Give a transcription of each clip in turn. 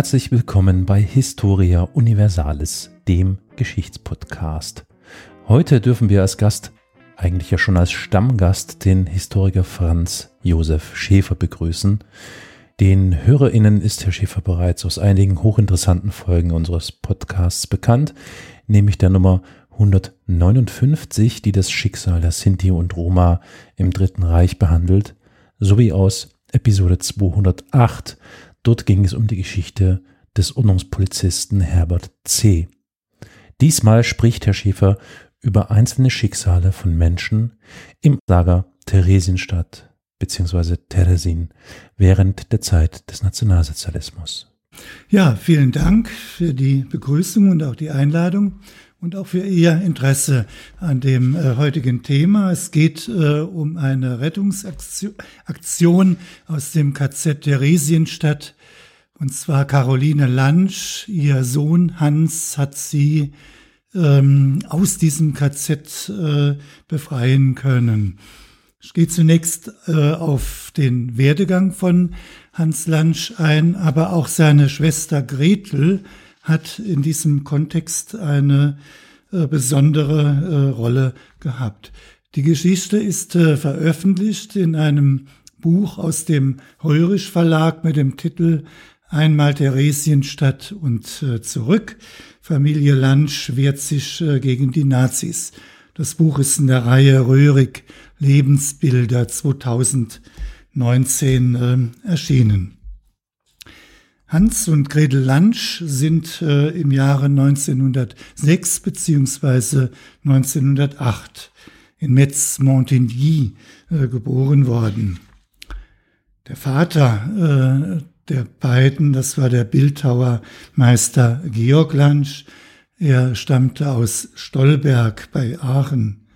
Herzlich willkommen bei Historia Universalis, dem Geschichtspodcast. Heute dürfen wir als Gast, eigentlich ja schon als Stammgast, den Historiker Franz Josef Schäfer begrüßen. Den HörerInnen ist Herr Schäfer bereits aus einigen hochinteressanten Folgen unseres Podcasts bekannt, nämlich der Nummer 159, die das Schicksal der Sinti und Roma im Dritten Reich behandelt, sowie aus Episode 208, Dort ging es um die Geschichte des Ordnungspolizisten Herbert C. Diesmal spricht Herr Schäfer über einzelne Schicksale von Menschen im Lager Theresienstadt bzw. Theresin während der Zeit des Nationalsozialismus. Ja, vielen Dank für die Begrüßung und auch die Einladung und auch für Ihr Interesse an dem äh, heutigen Thema. Es geht äh, um eine Rettungsaktion aus dem KZ Theresienstadt. Und zwar Caroline Lansch, ihr Sohn Hans, hat sie ähm, aus diesem KZ äh, befreien können. Ich gehe zunächst äh, auf den Werdegang von Hans Lansch ein, aber auch seine Schwester Gretel hat in diesem Kontext eine äh, besondere äh, Rolle gehabt. Die Geschichte ist äh, veröffentlicht in einem Buch aus dem Heurisch Verlag mit dem Titel Einmal Theresienstadt und äh, zurück. Familie Lansch wehrt sich äh, gegen die Nazis. Das Buch ist in der Reihe Röhrig Lebensbilder 2019 äh, erschienen. Hans und Gretel Lansch sind äh, im Jahre 1906 beziehungsweise 1908 in Metz-Montigny äh, geboren worden. Der Vater äh, der beiden, das war der Bildhauermeister Georg Lansch, er stammte aus Stolberg bei Aachen,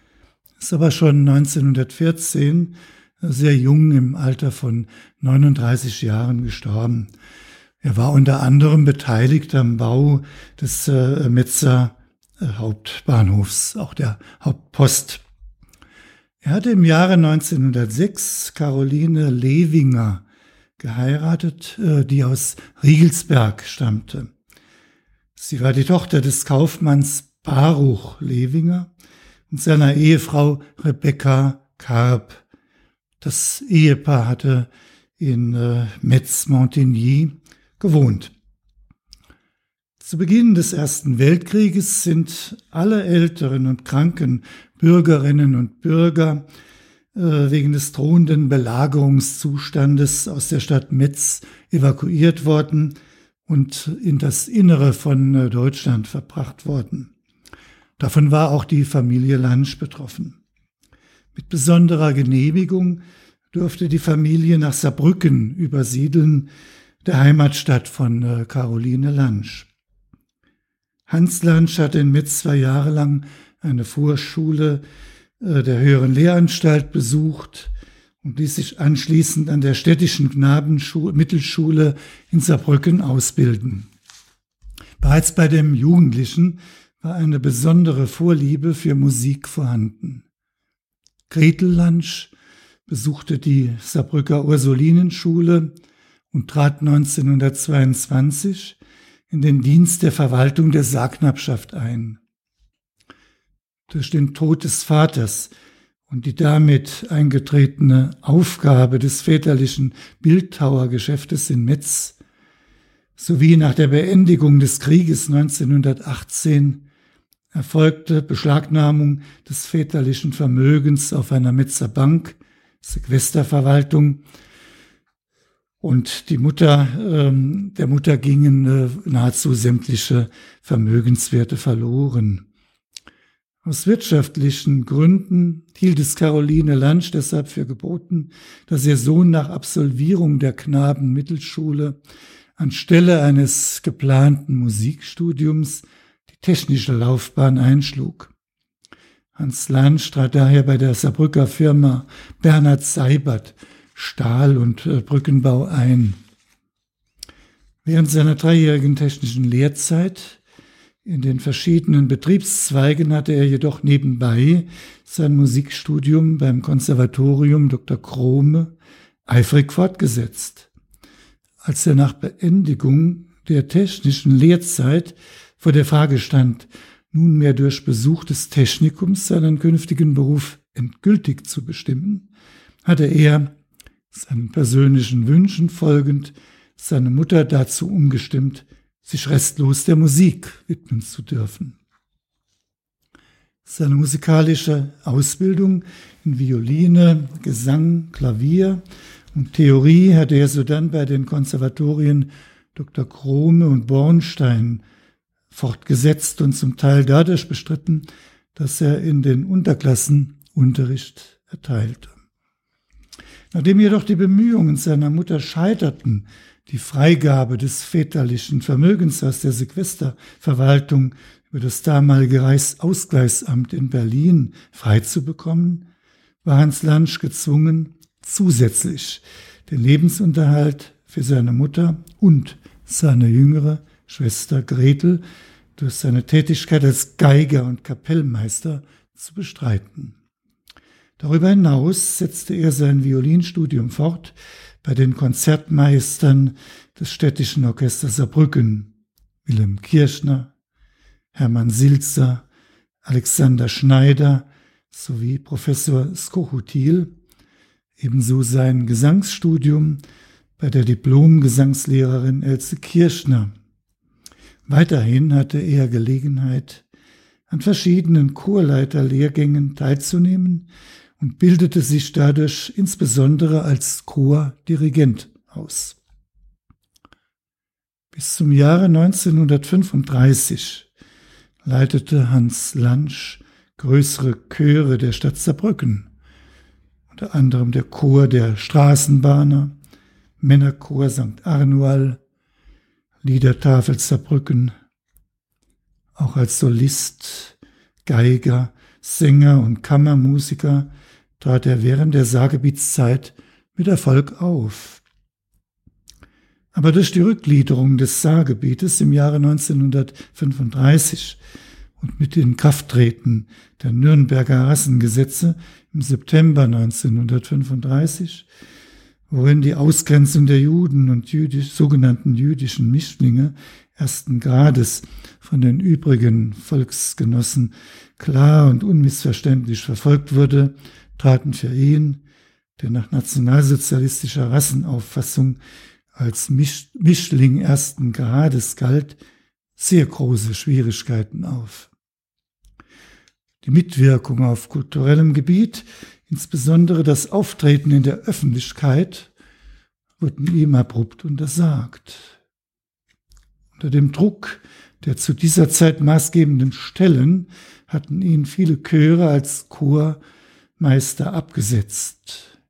ist aber schon 1914 sehr jung im Alter von 39 Jahren gestorben. Er war unter anderem beteiligt am Bau des äh, Metzer äh, Hauptbahnhofs, auch der Hauptpost. Er hatte im Jahre 1906 Caroline Lewinger geheiratet, äh, die aus Riegelsberg stammte. Sie war die Tochter des Kaufmanns Baruch Lewinger und seiner Ehefrau Rebecca Karp. Das Ehepaar hatte in äh, Metz-Montigny gewohnt. Zu Beginn des Ersten Weltkrieges sind alle älteren und kranken Bürgerinnen und Bürger äh, wegen des drohenden Belagerungszustandes aus der Stadt Metz evakuiert worden und in das Innere von äh, Deutschland verbracht worden. Davon war auch die Familie Lansch betroffen. Mit besonderer Genehmigung durfte die Familie nach Saarbrücken übersiedeln, der Heimatstadt von äh, Caroline Lansch. Hans Lansch hat in Metz zwei Jahre lang eine Vorschule äh, der höheren Lehranstalt besucht und ließ sich anschließend an der städtischen Knabenmittelschule in Saarbrücken ausbilden. Bereits bei dem Jugendlichen war eine besondere Vorliebe für Musik vorhanden. Gretel Lansch besuchte die Saarbrücker Ursulinenschule und trat 1922 in den Dienst der Verwaltung der Sargknappschaft ein. Durch den Tod des Vaters und die damit eingetretene Aufgabe des väterlichen Bildhauergeschäftes in Metz sowie nach der Beendigung des Krieges 1918 erfolgte Beschlagnahmung des väterlichen Vermögens auf einer Metzer Bank, Sequesterverwaltung und die Mutter, ähm, der Mutter gingen äh, nahezu sämtliche Vermögenswerte verloren. Aus wirtschaftlichen Gründen hielt es Caroline Lansch deshalb für geboten, dass ihr Sohn nach Absolvierung der Knabenmittelschule anstelle eines geplanten Musikstudiums die technische Laufbahn einschlug. Hans Lansch trat daher bei der Saarbrücker Firma Bernhard Seibert Stahl- und äh, Brückenbau ein. Während seiner dreijährigen technischen Lehrzeit in den verschiedenen Betriebszweigen hatte er jedoch nebenbei sein Musikstudium beim Konservatorium Dr. Krome eifrig fortgesetzt. Als er nach Beendigung der technischen Lehrzeit vor der Frage stand, nunmehr durch Besuch des Technikums seinen künftigen Beruf endgültig zu bestimmen, hatte er, seinen persönlichen Wünschen folgend, seine Mutter dazu umgestimmt, sich restlos der Musik widmen zu dürfen. Seine musikalische Ausbildung in Violine, Gesang, Klavier und Theorie hatte er sodann bei den Konservatorien Dr. Krome und Bornstein fortgesetzt und zum Teil dadurch bestritten, dass er in den Unterklassen Unterricht erteilte. Nachdem jedoch die Bemühungen seiner Mutter scheiterten, die Freigabe des väterlichen Vermögens aus der Sequesterverwaltung über das damalige Reichsausgleichsamt in Berlin freizubekommen, war Hans Lansch gezwungen, zusätzlich den Lebensunterhalt für seine Mutter und seine jüngere Schwester Gretel durch seine Tätigkeit als Geiger und Kapellmeister zu bestreiten. Darüber hinaus setzte er sein Violinstudium fort bei den Konzertmeistern des städtischen Orchesters Saarbrücken, Wilhelm Kirschner, Hermann Silzer, Alexander Schneider sowie Professor Skochutil, ebenso sein Gesangsstudium bei der Diplom-Gesangslehrerin Else Kirschner. Weiterhin hatte er Gelegenheit, an verschiedenen Chorleiterlehrgängen teilzunehmen und bildete sich dadurch insbesondere als Chordirigent aus. Bis zum Jahre 1935 leitete Hans Lansch größere Chöre der Stadt Saarbrücken, unter anderem der Chor der Straßenbahner, Männerchor St. Arnual, Liedertafel Saarbrücken, auch als Solist, Geiger, Sänger und Kammermusiker trat er während der Saargebietszeit mit Erfolg auf. Aber durch die Rückgliederung des Saargebietes im Jahre 1935 und mit den Krafttreten der Nürnberger Rassengesetze im September 1935, worin die Ausgrenzung der Juden und jüdisch, sogenannten jüdischen Mischlinge ersten Grades von den übrigen Volksgenossen klar und unmissverständlich verfolgt wurde, traten für ihn, der nach nationalsozialistischer Rassenauffassung als Misch Mischling ersten Grades galt, sehr große Schwierigkeiten auf. Die Mitwirkung auf kulturellem Gebiet, insbesondere das Auftreten in der Öffentlichkeit, wurden ihm abrupt untersagt. Unter dem Druck der zu dieser Zeit maßgebenden Stellen hatten ihn viele Chöre als Chor Meister abgesetzt.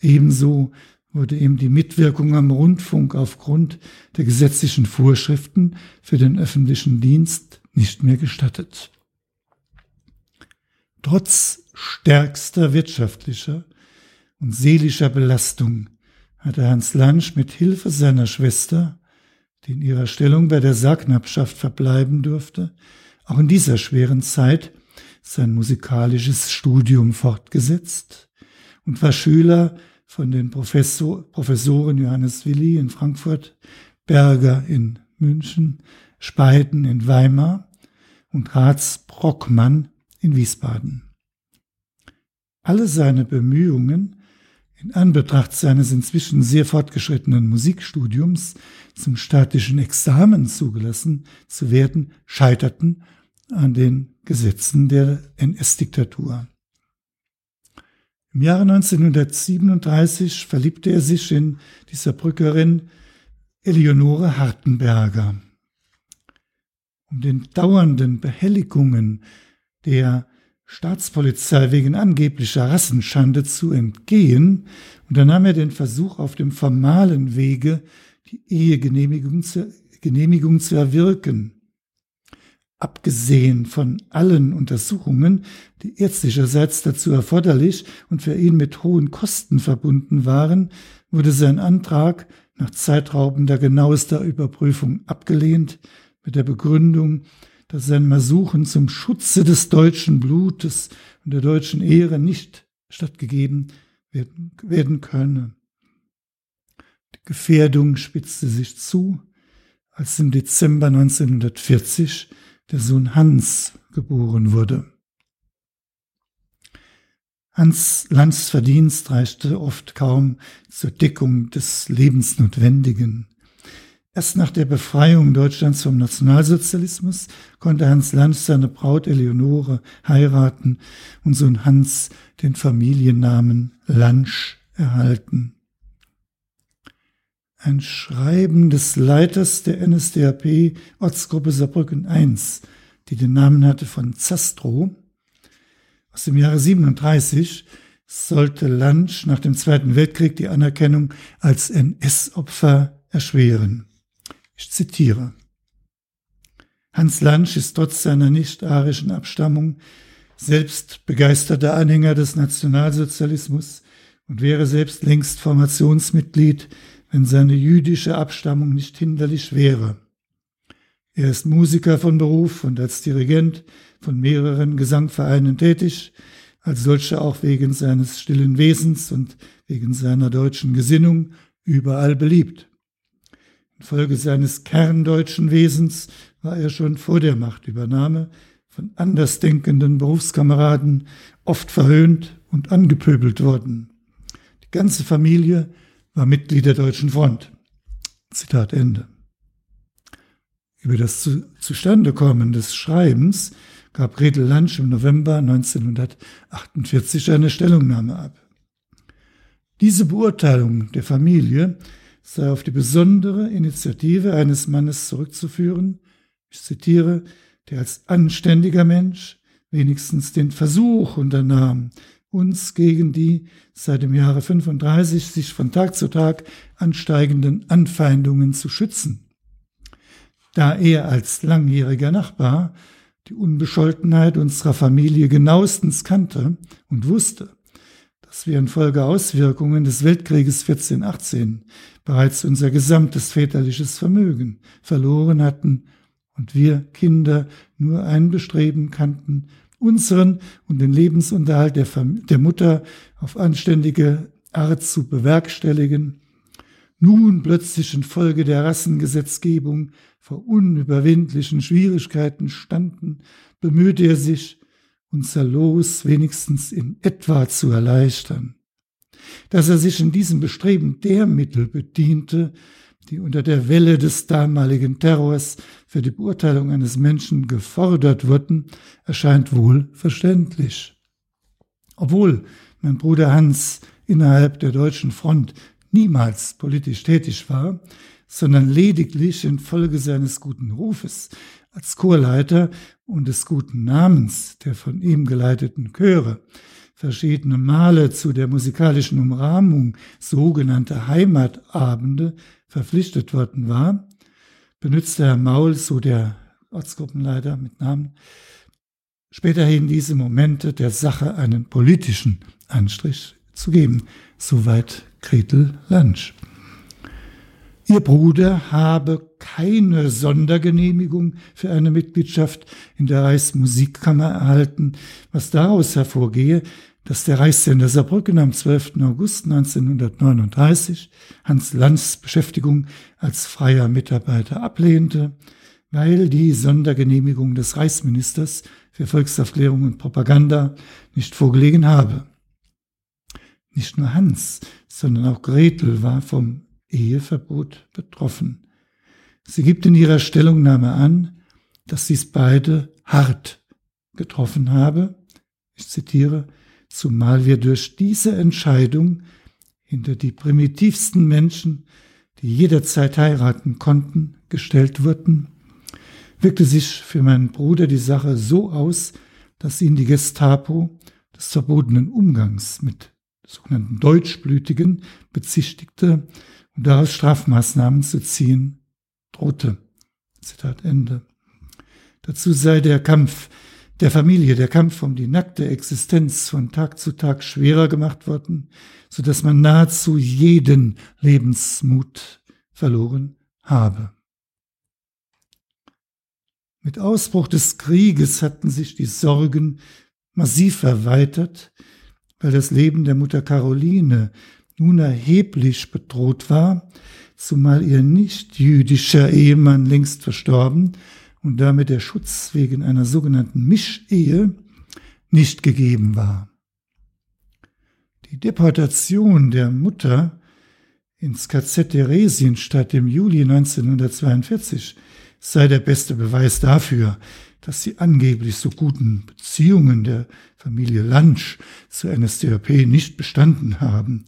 Ebenso wurde ihm die Mitwirkung am Rundfunk aufgrund der gesetzlichen Vorschriften für den öffentlichen Dienst nicht mehr gestattet. Trotz stärkster wirtschaftlicher und seelischer Belastung hatte Hans Lansch mit Hilfe seiner Schwester, die in ihrer Stellung bei der Sargknappschaft verbleiben durfte, auch in dieser schweren Zeit sein musikalisches Studium fortgesetzt und war Schüler von den Professor, Professoren Johannes Willi in Frankfurt, Berger in München, Speiden in Weimar und Ratz Brockmann in Wiesbaden. Alle seine Bemühungen, in Anbetracht seines inzwischen sehr fortgeschrittenen Musikstudiums zum statischen Examen zugelassen zu werden, scheiterten an den Gesetzen der NS-Diktatur. Im Jahre 1937 verliebte er sich in die Saarbrückerin Eleonore Hartenberger. Um den dauernden Behelligungen der Staatspolizei wegen angeblicher Rassenschande zu entgehen, unternahm er den Versuch, auf dem formalen Wege die Ehegenehmigung zu, Genehmigung zu erwirken. Abgesehen von allen Untersuchungen, die ärztlicherseits dazu erforderlich und für ihn mit hohen Kosten verbunden waren, wurde sein Antrag nach zeitraubender genauester Überprüfung abgelehnt mit der Begründung, dass sein Ersuchen zum Schutze des deutschen Blutes und der deutschen Ehre nicht stattgegeben werden, werden könne. Die Gefährdung spitzte sich zu, als im Dezember 1940 der Sohn Hans geboren wurde. Hans Lanz Verdienst reichte oft kaum zur Deckung des Lebensnotwendigen. Erst nach der Befreiung Deutschlands vom Nationalsozialismus konnte Hans Lanz seine Braut Eleonore heiraten und Sohn Hans den Familiennamen Lansch erhalten. Ein Schreiben des Leiters der NSDAP Ortsgruppe Saarbrücken I, die den Namen hatte von Zastrow, aus dem Jahre 37 sollte Lansch nach dem Zweiten Weltkrieg die Anerkennung als NS-Opfer erschweren. Ich zitiere. Hans Lansch ist trotz seiner nicht-arischen Abstammung selbst begeisterter Anhänger des Nationalsozialismus und wäre selbst längst Formationsmitglied, wenn seine jüdische Abstammung nicht hinderlich wäre. Er ist Musiker von Beruf und als Dirigent von mehreren Gesangvereinen tätig, als solcher auch wegen seines stillen Wesens und wegen seiner deutschen Gesinnung überall beliebt. Infolge seines kerndeutschen Wesens war er schon vor der Machtübernahme von andersdenkenden Berufskameraden oft verhöhnt und angepöbelt worden. Die ganze Familie war Mitglied der Deutschen Front. Zitat Ende. Über das Zustandekommen des Schreibens gab Gretel Lansch im November 1948 eine Stellungnahme ab. Diese Beurteilung der Familie sei auf die besondere Initiative eines Mannes zurückzuführen, ich zitiere, der als anständiger Mensch wenigstens den Versuch unternahm, uns gegen die seit dem Jahre 35 sich von Tag zu Tag ansteigenden Anfeindungen zu schützen. Da er als langjähriger Nachbar die Unbescholtenheit unserer Familie genauestens kannte und wusste, dass wir infolge Auswirkungen des Weltkrieges 1418 bereits unser gesamtes väterliches Vermögen verloren hatten und wir Kinder nur ein Bestreben kannten, unseren und den Lebensunterhalt der, der Mutter auf anständige Art zu bewerkstelligen, nun plötzlich infolge der Rassengesetzgebung vor unüberwindlichen Schwierigkeiten standen, bemühte er sich, unser Los wenigstens in etwa zu erleichtern. Dass er sich in diesem Bestreben der Mittel bediente, die unter der Welle des damaligen Terrors für die Beurteilung eines Menschen gefordert wurden, erscheint wohl verständlich. Obwohl mein Bruder Hans innerhalb der deutschen Front niemals politisch tätig war, sondern lediglich infolge seines guten Rufes als Chorleiter und des guten Namens der von ihm geleiteten Chöre verschiedene Male zu der musikalischen Umrahmung sogenannter Heimatabende verpflichtet worden war, benutzte Herr Maul, so der Ortsgruppenleiter mit Namen, späterhin diese Momente der Sache einen politischen Anstrich zu geben. Soweit Gretel Lansch. Ihr Bruder habe keine Sondergenehmigung für eine Mitgliedschaft in der Reichsmusikkammer erhalten, was daraus hervorgehe, dass der Reichssender Saarbrücken am 12. August 1939 Hans Lanz Beschäftigung als freier Mitarbeiter ablehnte, weil die Sondergenehmigung des Reichsministers für Volksaufklärung und Propaganda nicht vorgelegen habe. Nicht nur Hans, sondern auch Gretel war vom Eheverbot betroffen. Sie gibt in ihrer Stellungnahme an, dass sie es beide hart getroffen habe. Ich zitiere, zumal wir durch diese Entscheidung hinter die primitivsten Menschen, die jederzeit heiraten konnten, gestellt wurden, wirkte sich für meinen Bruder die Sache so aus, dass ihn die Gestapo des verbotenen Umgangs mit sogenannten Deutschblütigen bezichtigte und daraus Strafmaßnahmen zu ziehen drohte. Zitat Ende. Dazu sei der Kampf der Familie, der Kampf um die nackte Existenz von Tag zu Tag schwerer gemacht worden, so dass man nahezu jeden Lebensmut verloren habe. Mit Ausbruch des Krieges hatten sich die Sorgen massiv erweitert, weil das Leben der Mutter Caroline nun erheblich bedroht war, zumal ihr nicht-jüdischer Ehemann längst verstorben und damit der Schutz wegen einer sogenannten Mischehe nicht gegeben war. Die Deportation der Mutter ins KZ Theresienstadt im Juli 1942 sei der beste Beweis dafür, dass die angeblich so guten Beziehungen der Familie Lansch zur NSDAP nicht bestanden haben,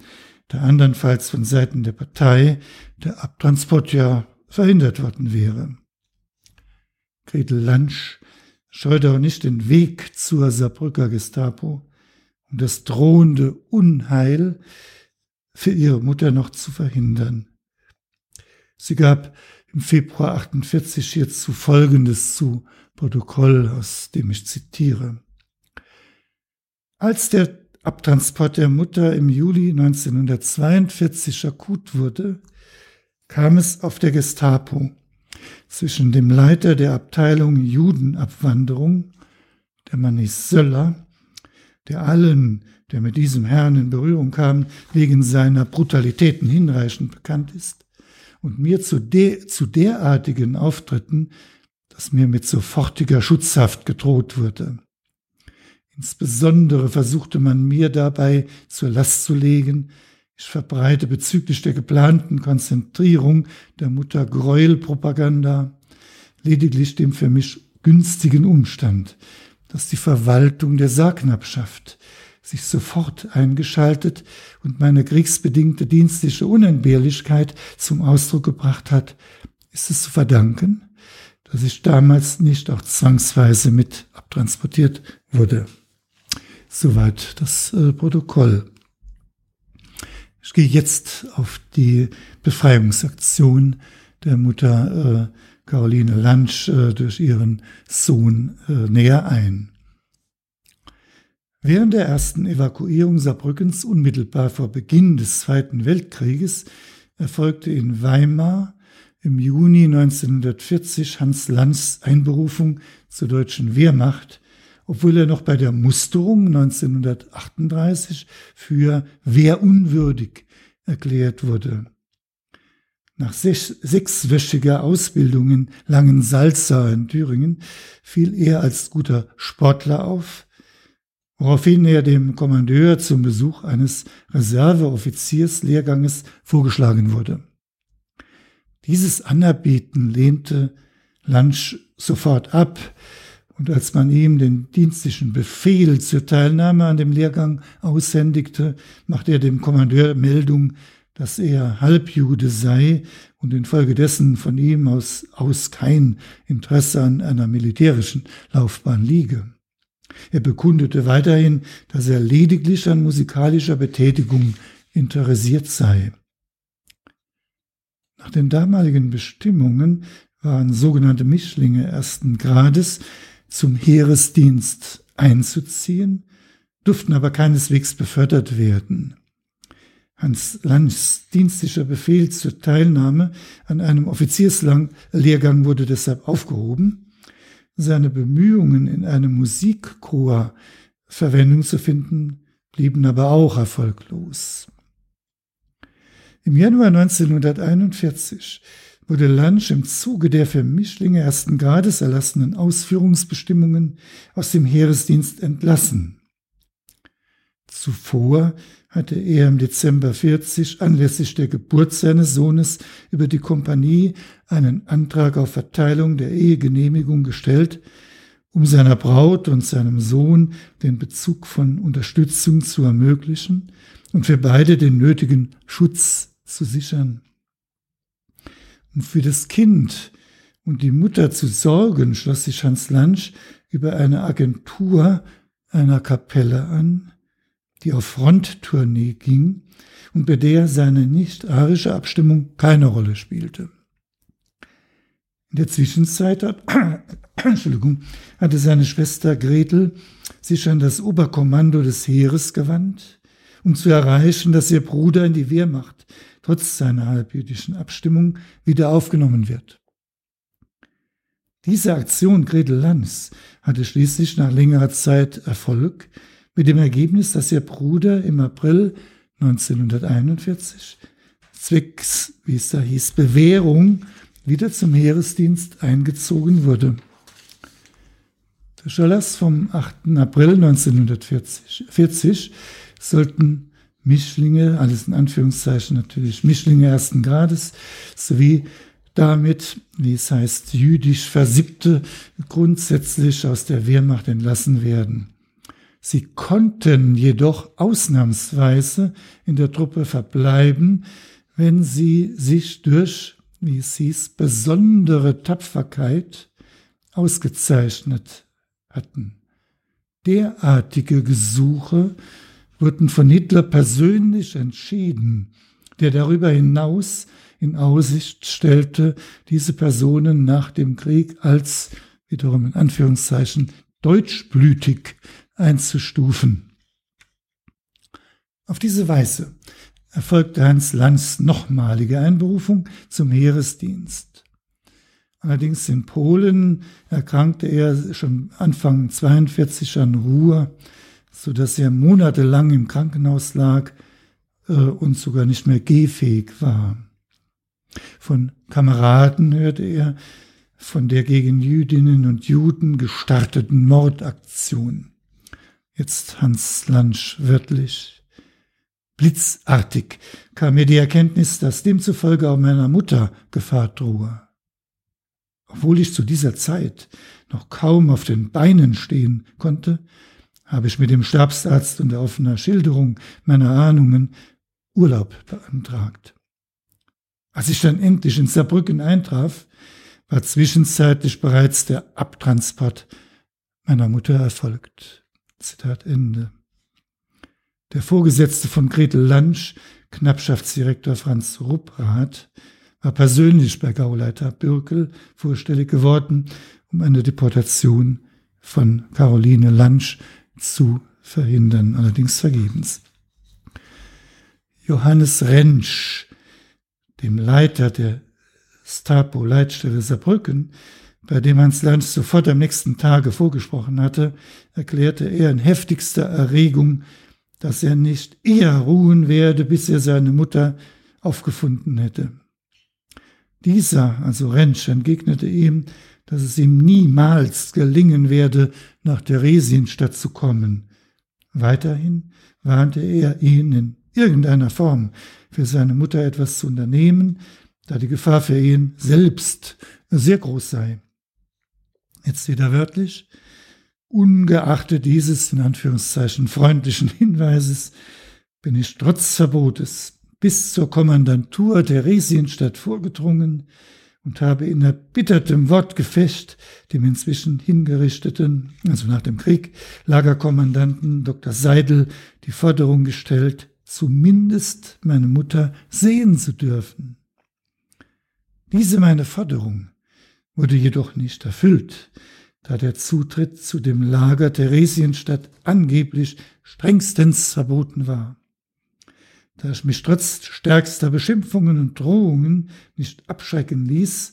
da andernfalls von Seiten der Partei der Abtransport ja verhindert worden wäre. Gretel Lansch scheute auch nicht den Weg zur Saarbrücker Gestapo, um das drohende Unheil für ihre Mutter noch zu verhindern. Sie gab im Februar 48 hierzu Folgendes zu Protokoll, aus dem ich zitiere. Als der Abtransport der Mutter im Juli 1942 akut wurde, kam es auf der Gestapo zwischen dem Leiter der Abteilung Judenabwanderung, der Mann ist Söller, der allen, der mit diesem Herrn in Berührung kam, wegen seiner Brutalitäten hinreichend bekannt ist, und mir zu, de zu derartigen Auftritten, dass mir mit sofortiger Schutzhaft gedroht wurde. Insbesondere versuchte man mir dabei zur Last zu legen, ich verbreite bezüglich der geplanten Konzentrierung der Mutter Gräuelpropaganda lediglich dem für mich günstigen Umstand, dass die Verwaltung der Sargknappschaft sich sofort eingeschaltet und meine kriegsbedingte dienstliche Unentbehrlichkeit zum Ausdruck gebracht hat, ist es zu verdanken, dass ich damals nicht auch zwangsweise mit abtransportiert wurde. Soweit das äh, Protokoll. Ich gehe jetzt auf die Befreiungsaktion der Mutter äh, Caroline Lansch äh, durch ihren Sohn äh, näher ein. Während der ersten Evakuierung Saarbrückens unmittelbar vor Beginn des Zweiten Weltkrieges erfolgte in Weimar im Juni 1940 Hans Lanz Einberufung zur deutschen Wehrmacht, obwohl er noch bei der Musterung 1938 für wehrunwürdig erklärt wurde. Nach sech, sechswöchiger Ausbildung in Langensalza in Thüringen fiel er als guter Sportler auf, woraufhin er dem Kommandeur zum Besuch eines Reserveoffizierslehrganges vorgeschlagen wurde. Dieses Anerbieten lehnte Lansch sofort ab, und als man ihm den dienstlichen Befehl zur Teilnahme an dem Lehrgang aushändigte, machte er dem Kommandeur Meldung, dass er Halbjude sei und infolgedessen von ihm aus, aus kein Interesse an einer militärischen Laufbahn liege. Er bekundete weiterhin, dass er lediglich an musikalischer Betätigung interessiert sei. Nach den damaligen Bestimmungen waren sogenannte Mischlinge ersten Grades zum Heeresdienst einzuziehen, durften aber keineswegs befördert werden. Hans Langs dienstlicher Befehl zur Teilnahme an einem Offizierslehrgang wurde deshalb aufgehoben. Seine Bemühungen, in einem Musikchor Verwendung zu finden, blieben aber auch erfolglos. Im Januar 1941 wurde Lansch im Zuge der für Mischlinge ersten Grades erlassenen Ausführungsbestimmungen aus dem Heeresdienst entlassen. Zuvor hatte er im Dezember 40 anlässlich der Geburt seines Sohnes über die Kompanie einen Antrag auf Verteilung der Ehegenehmigung gestellt, um seiner Braut und seinem Sohn den Bezug von Unterstützung zu ermöglichen und für beide den nötigen Schutz zu sichern. Um für das Kind und die Mutter zu sorgen, schloss sich Hans Lansch über eine Agentur einer Kapelle an, die auf Fronttournee ging und bei der seine nicht-arische Abstimmung keine Rolle spielte. In der Zwischenzeit hat, Entschuldigung, hatte seine Schwester Gretel sich an das Oberkommando des Heeres gewandt, um zu erreichen, dass ihr Bruder in die Wehrmacht trotz seiner halbjüdischen Abstimmung wieder aufgenommen wird. Diese Aktion Gretel Lanz hatte schließlich nach längerer Zeit Erfolg, mit dem Ergebnis, dass ihr Bruder im April 1941 zwecks, wie es da hieß, Bewährung wieder zum Heeresdienst eingezogen wurde. Der Schollers vom 8. April 1940 sollten Mischlinge, alles in Anführungszeichen natürlich, Mischlinge ersten Grades, sowie damit, wie es heißt, jüdisch Versiebte grundsätzlich aus der Wehrmacht entlassen werden. Sie konnten jedoch ausnahmsweise in der Truppe verbleiben, wenn sie sich durch, wie es hieß, besondere Tapferkeit ausgezeichnet hatten. Derartige Gesuche wurden von Hitler persönlich entschieden, der darüber hinaus in Aussicht stellte, diese Personen nach dem Krieg als, wiederum in Anführungszeichen, deutschblütig einzustufen. Auf diese Weise erfolgte Hans Lanz nochmalige Einberufung zum Heeresdienst. Allerdings in Polen erkrankte er schon Anfang 42 an Ruhr, so dass er monatelang im Krankenhaus lag äh, und sogar nicht mehr gehfähig war. Von Kameraden hörte er von der gegen Jüdinnen und Juden gestarteten Mordaktion. Jetzt Hans Lansch wörtlich. Blitzartig kam mir die Erkenntnis, dass demzufolge auch meiner Mutter Gefahr drohe. Obwohl ich zu dieser Zeit noch kaum auf den Beinen stehen konnte, habe ich mit dem Stabsarzt und der offener Schilderung meiner Ahnungen Urlaub beantragt. Als ich dann endlich in Saarbrücken eintraf, war zwischenzeitlich bereits der Abtransport meiner Mutter erfolgt. Zitat Ende. Der Vorgesetzte von Gretel Lansch, Knappschaftsdirektor Franz Rupprath, war persönlich bei Gauleiter Bürkel vorstellig geworden, um eine Deportation von Caroline Lansch zu verhindern, allerdings vergebens. Johannes Rentsch, dem Leiter der Stapo-Leitstelle Saarbrücken, bei dem Hans Lanz sofort am nächsten Tage vorgesprochen hatte, erklärte er in heftigster Erregung, dass er nicht eher ruhen werde, bis er seine Mutter aufgefunden hätte. Dieser, also Rentsch, entgegnete ihm, dass es ihm niemals gelingen werde, nach Theresienstadt zu kommen. Weiterhin warnte er ihn in irgendeiner Form für seine Mutter etwas zu unternehmen, da die Gefahr für ihn selbst sehr groß sei. Jetzt wieder wörtlich. Ungeachtet dieses in Anführungszeichen freundlichen Hinweises bin ich trotz Verbotes bis zur Kommandantur Theresienstadt vorgedrungen und habe in erbittertem Wortgefecht dem inzwischen hingerichteten, also nach dem Krieg, Lagerkommandanten Dr. Seidel die Forderung gestellt, zumindest meine Mutter sehen zu dürfen. Diese meine Forderung wurde jedoch nicht erfüllt, da der Zutritt zu dem Lager Theresienstadt angeblich strengstens verboten war. Da ich mich trotz stärkster Beschimpfungen und Drohungen nicht abschrecken ließ,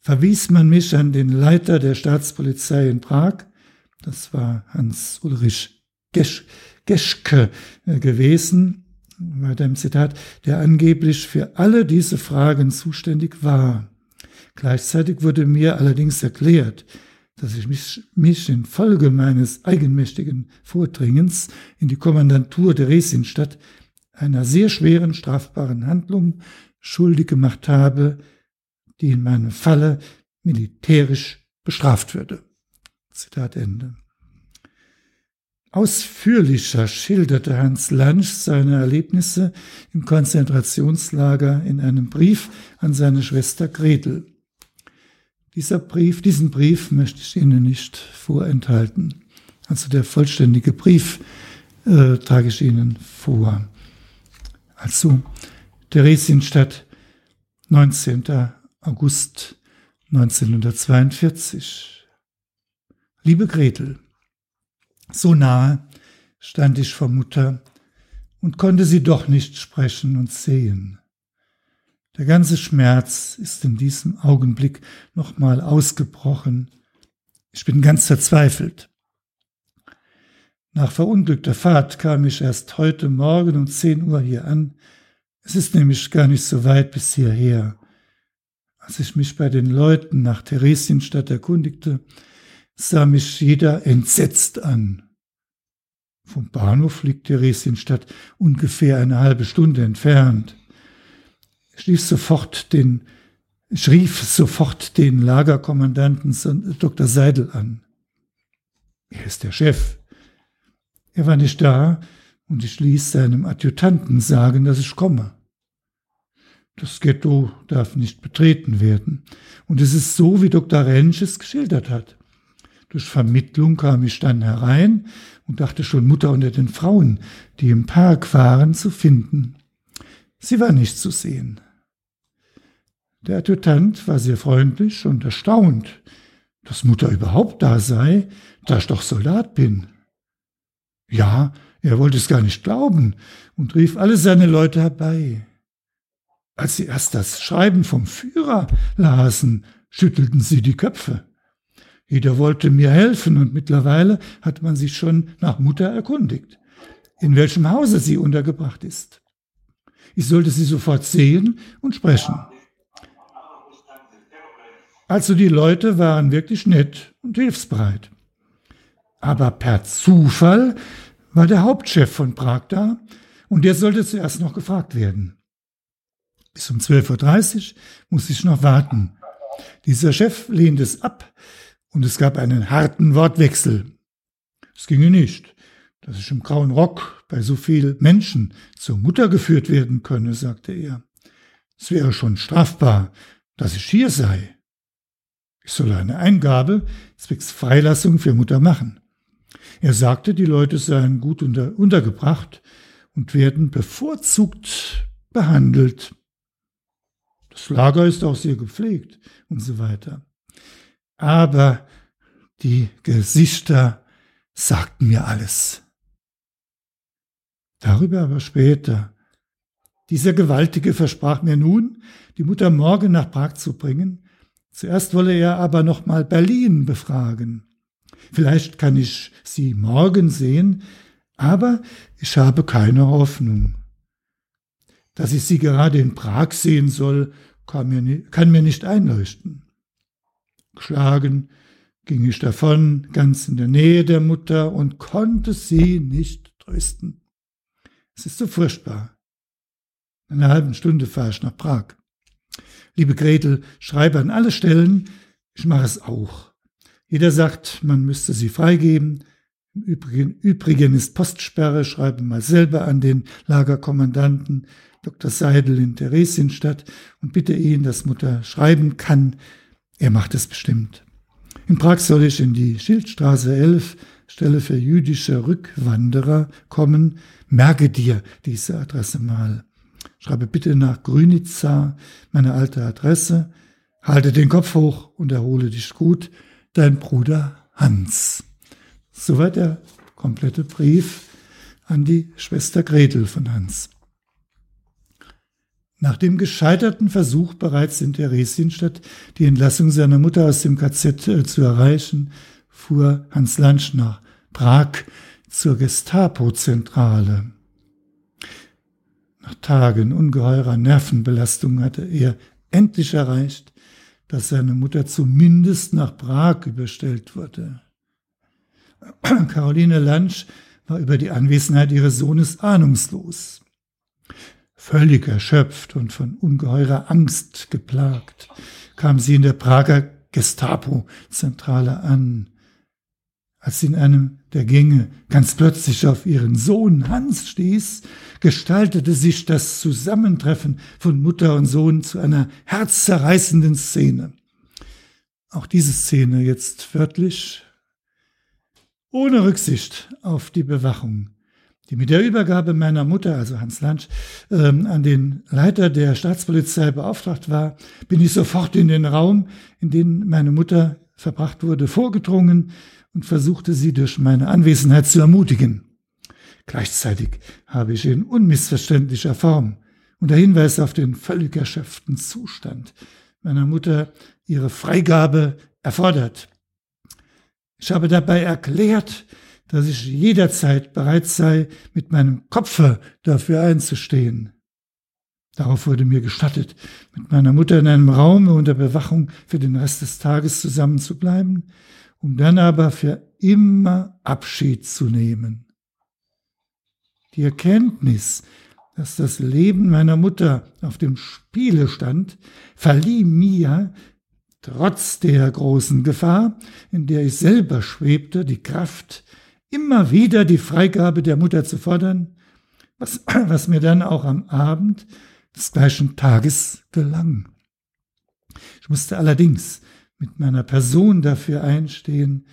verwies man mich an den Leiter der Staatspolizei in Prag, das war Hans Ulrich Gesch Geschke äh, gewesen, weiter im Zitat, der angeblich für alle diese Fragen zuständig war. Gleichzeitig wurde mir allerdings erklärt, dass ich mich, mich infolge meines eigenmächtigen Vordringens in die Kommandantur der Resienstadt einer sehr schweren strafbaren Handlung schuldig gemacht habe, die in meinem Falle militärisch bestraft würde. Zitat Ende. Ausführlicher schilderte Hans Lansch seine Erlebnisse im Konzentrationslager in einem Brief an seine Schwester Gretel. Dieser Brief, diesen Brief möchte ich Ihnen nicht vorenthalten. Also der vollständige Brief äh, trage ich Ihnen vor. Also Theresienstadt, 19. August 1942. Liebe Gretel, so nahe stand ich vor Mutter und konnte sie doch nicht sprechen und sehen. Der ganze Schmerz ist in diesem Augenblick nochmal ausgebrochen. Ich bin ganz verzweifelt. Nach verunglückter Fahrt kam ich erst heute Morgen um 10 Uhr hier an Es ist nämlich gar nicht so weit bis hierher. Als ich mich bei den Leuten nach Theresienstadt erkundigte, sah mich jeder entsetzt an. Vom Bahnhof liegt Theresienstadt ungefähr eine halbe Stunde entfernt. Ich sofort den, ich rief sofort den Lagerkommandanten Dr. Seidel an. Er ist der Chef. Er war nicht da und ich ließ seinem Adjutanten sagen, dass ich komme. Das Ghetto darf nicht betreten werden. Und es ist so, wie Dr. Rentsch es geschildert hat. Durch Vermittlung kam ich dann herein und dachte schon Mutter unter den Frauen, die im Park waren, zu finden. Sie war nicht zu sehen. Der Adjutant war sehr freundlich und erstaunt, dass Mutter überhaupt da sei, da ich doch Soldat bin. Ja, er wollte es gar nicht glauben und rief alle seine Leute herbei. Als sie erst das Schreiben vom Führer lasen, schüttelten sie die Köpfe. Jeder wollte mir helfen und mittlerweile hat man sich schon nach Mutter erkundigt, in welchem Hause sie untergebracht ist. Ich sollte sie sofort sehen und sprechen. Also die Leute waren wirklich nett und hilfsbereit. Aber per Zufall war der Hauptchef von Prag da und der sollte zuerst noch gefragt werden. Bis um 12.30 Uhr musste ich noch warten. Dieser Chef lehnte es ab und es gab einen harten Wortwechsel. Es ginge nicht, dass ich im grauen Rock bei so viel Menschen zur Mutter geführt werden könne, sagte er. Es wäre schon strafbar, dass ich hier sei. Ich solle eine Eingabe zwecks Freilassung für Mutter machen. Er sagte, die Leute seien gut unter, untergebracht und werden bevorzugt behandelt. Das Lager ist auch sehr gepflegt und so weiter. Aber die Gesichter sagten mir alles. Darüber aber später. Dieser Gewaltige versprach mir nun, die Mutter morgen nach Prag zu bringen. Zuerst wolle er aber noch mal Berlin befragen. Vielleicht kann ich sie morgen sehen, aber ich habe keine Hoffnung. Dass ich sie gerade in Prag sehen soll, kann mir, kann mir nicht einleuchten. Geschlagen ging ich davon, ganz in der Nähe der Mutter, und konnte sie nicht trösten. Es ist so furchtbar. In einer halben Stunde fahre ich nach Prag. Liebe Gretel, schreibe an alle Stellen, ich mache es auch. Jeder sagt, man müsste sie freigeben. Im Übrigen, Übrigen ist Postsperre, schreibe mal selber an den Lagerkommandanten. Dr. Seidel in Theresienstadt und bitte ihn, dass Mutter schreiben kann. Er macht es bestimmt. In Prag soll ich in die Schildstraße 11, Stelle für jüdische Rückwanderer, kommen. Merke dir diese Adresse mal. Schreibe bitte nach Grünitza, meine alte Adresse. Halte den Kopf hoch und erhole dich gut. Dein Bruder Hans. Soweit der komplette Brief an die Schwester Gretel von Hans. Nach dem gescheiterten Versuch bereits in Theresienstadt die Entlassung seiner Mutter aus dem KZ äh, zu erreichen, fuhr Hans Lansch nach Prag zur Gestapo-Zentrale. Nach Tagen ungeheurer Nervenbelastung hatte er endlich erreicht, dass seine Mutter zumindest nach Prag überstellt wurde. Caroline Lansch war über die Anwesenheit ihres Sohnes ahnungslos. Völlig erschöpft und von ungeheurer Angst geplagt, kam sie in der Prager Gestapo-Zentrale an. Als sie in einem der Gänge ganz plötzlich auf ihren Sohn Hans stieß, gestaltete sich das Zusammentreffen von Mutter und Sohn zu einer herzzerreißenden Szene. Auch diese Szene jetzt wörtlich ohne Rücksicht auf die Bewachung die mit der Übergabe meiner Mutter, also Hans Lansch, ähm, an den Leiter der Staatspolizei beauftragt war, bin ich sofort in den Raum, in den meine Mutter verbracht wurde, vorgedrungen und versuchte sie durch meine Anwesenheit zu ermutigen. Gleichzeitig habe ich in unmissverständlicher Form unter Hinweis auf den völlig erschöpften Zustand meiner Mutter ihre Freigabe erfordert. Ich habe dabei erklärt, dass ich jederzeit bereit sei, mit meinem Kopfe dafür einzustehen. Darauf wurde mir gestattet, mit meiner Mutter in einem Raum unter Bewachung für den Rest des Tages zusammenzubleiben, um dann aber für immer Abschied zu nehmen. Die Erkenntnis, dass das Leben meiner Mutter auf dem Spiele stand, verlieh mir, trotz der großen Gefahr, in der ich selber schwebte, die Kraft, immer wieder die Freigabe der Mutter zu fordern, was, was mir dann auch am Abend des gleichen Tages gelang. Ich musste allerdings mit meiner Person dafür einstehen,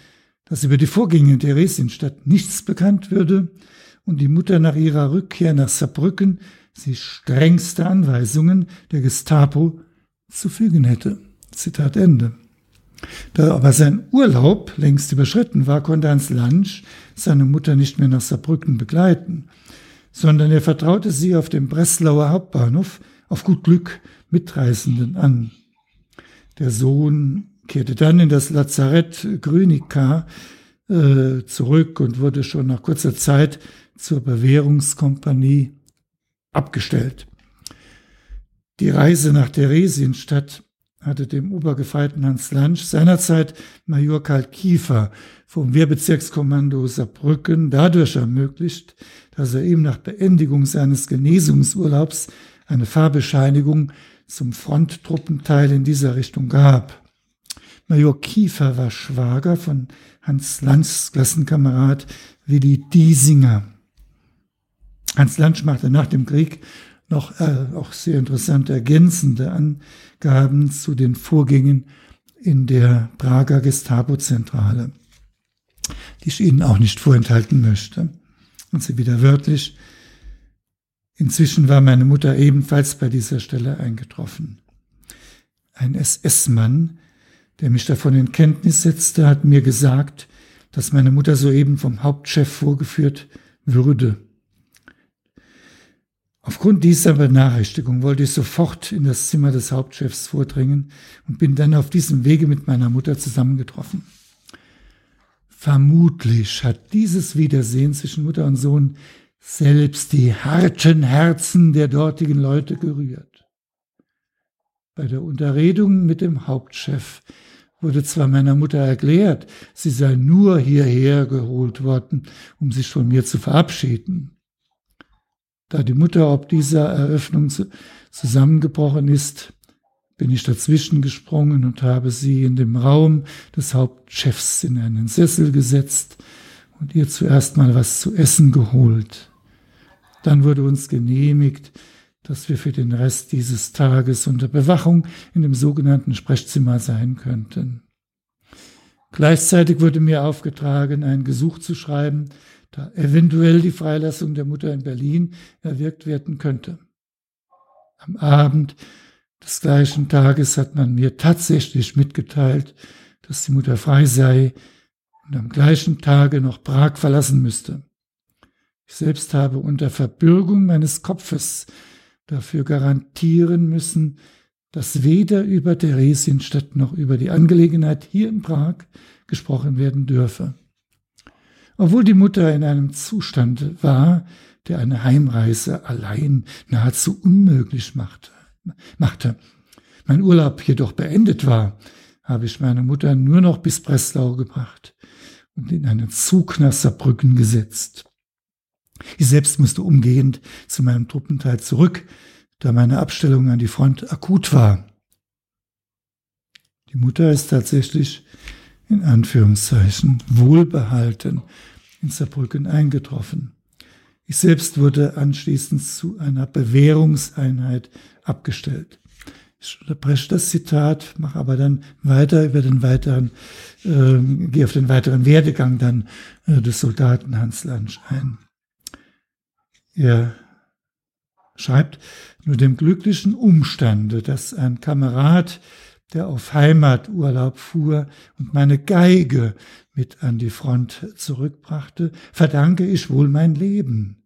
dass über die Vorgänge in Theresienstadt nichts bekannt würde und die Mutter nach ihrer Rückkehr nach Saarbrücken sie strengste Anweisungen der Gestapo zu fügen hätte. Zitat Ende. Da aber sein Urlaub längst überschritten war, konnte Hans Lansch seine Mutter nicht mehr nach Saarbrücken begleiten, sondern er vertraute sie auf dem Breslauer Hauptbahnhof auf gut Glück Mitreisenden an. Der Sohn kehrte dann in das Lazarett Grünica äh, zurück und wurde schon nach kurzer Zeit zur Bewährungskompanie abgestellt. Die Reise nach Theresienstadt hatte dem Obergefeiten Hans Lansch seinerzeit Major Karl Kiefer vom Wehrbezirkskommando Saarbrücken dadurch ermöglicht, dass er ihm nach Beendigung seines Genesungsurlaubs eine Fahrbescheinigung zum Fronttruppenteil in dieser Richtung gab. Major Kiefer war Schwager von Hans Lanz Klassenkamerad Willi Diesinger. Hans Lanz machte nach dem Krieg noch äh, auch sehr interessante ergänzende Angaben zu den Vorgängen in der Prager Gestapo-Zentrale, die ich Ihnen auch nicht vorenthalten möchte. Und sie wieder wörtlich. Inzwischen war meine Mutter ebenfalls bei dieser Stelle eingetroffen. Ein SS-Mann, der mich davon in Kenntnis setzte, hat mir gesagt, dass meine Mutter soeben vom Hauptchef vorgeführt würde. Aufgrund dieser Benachrichtigung wollte ich sofort in das Zimmer des Hauptchefs vordringen und bin dann auf diesem Wege mit meiner Mutter zusammengetroffen. Vermutlich hat dieses Wiedersehen zwischen Mutter und Sohn selbst die harten Herzen der dortigen Leute gerührt. Bei der Unterredung mit dem Hauptchef wurde zwar meiner Mutter erklärt, sie sei nur hierher geholt worden, um sich von mir zu verabschieden. Da die Mutter ob dieser Eröffnung zusammengebrochen ist, bin ich dazwischen gesprungen und habe sie in dem Raum des Hauptchefs in einen Sessel gesetzt und ihr zuerst mal was zu essen geholt. Dann wurde uns genehmigt, dass wir für den Rest dieses Tages unter Bewachung in dem sogenannten Sprechzimmer sein könnten. Gleichzeitig wurde mir aufgetragen, ein Gesuch zu schreiben, da eventuell die Freilassung der Mutter in Berlin erwirkt werden könnte. Am Abend des gleichen Tages hat man mir tatsächlich mitgeteilt, dass die Mutter frei sei und am gleichen Tage noch Prag verlassen müsste. Ich selbst habe unter Verbürgung meines Kopfes dafür garantieren müssen, dass weder über Theresienstadt noch über die Angelegenheit hier in Prag gesprochen werden dürfe obwohl die Mutter in einem Zustand war, der eine Heimreise allein nahezu unmöglich machte. machte. Mein Urlaub jedoch beendet war, habe ich meine Mutter nur noch bis Breslau gebracht und in einen Zug nach Saarbrücken gesetzt. Ich selbst musste umgehend zu meinem Truppenteil zurück, da meine Abstellung an die Front akut war. Die Mutter ist tatsächlich in Anführungszeichen wohlbehalten in Saarbrücken eingetroffen. Ich selbst wurde anschließend zu einer Bewährungseinheit abgestellt. Ich unterbreche das Zitat, mache aber dann weiter über den weiteren, äh, gehe auf den weiteren Werdegang dann äh, des Soldaten Hans Lansch ein. Er schreibt, nur dem glücklichen Umstande, dass ein Kamerad der auf Heimaturlaub fuhr und meine Geige mit an die Front zurückbrachte, verdanke ich wohl mein Leben.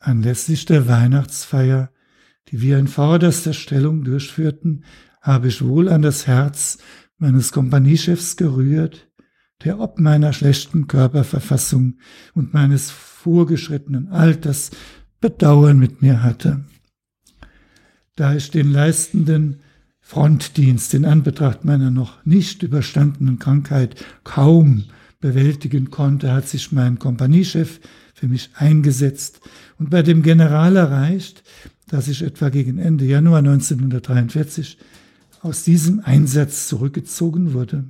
Anlässlich der Weihnachtsfeier, die wir in vorderster Stellung durchführten, habe ich wohl an das Herz meines Kompaniechefs gerührt, der ob meiner schlechten Körperverfassung und meines vorgeschrittenen Alters Bedauern mit mir hatte. da ich den leistenden Frontdienst in Anbetracht meiner noch nicht überstandenen Krankheit kaum bewältigen konnte, hat sich mein Kompaniechef für mich eingesetzt und bei dem General erreicht, dass ich etwa gegen Ende Januar 1943 aus diesem Einsatz zurückgezogen wurde.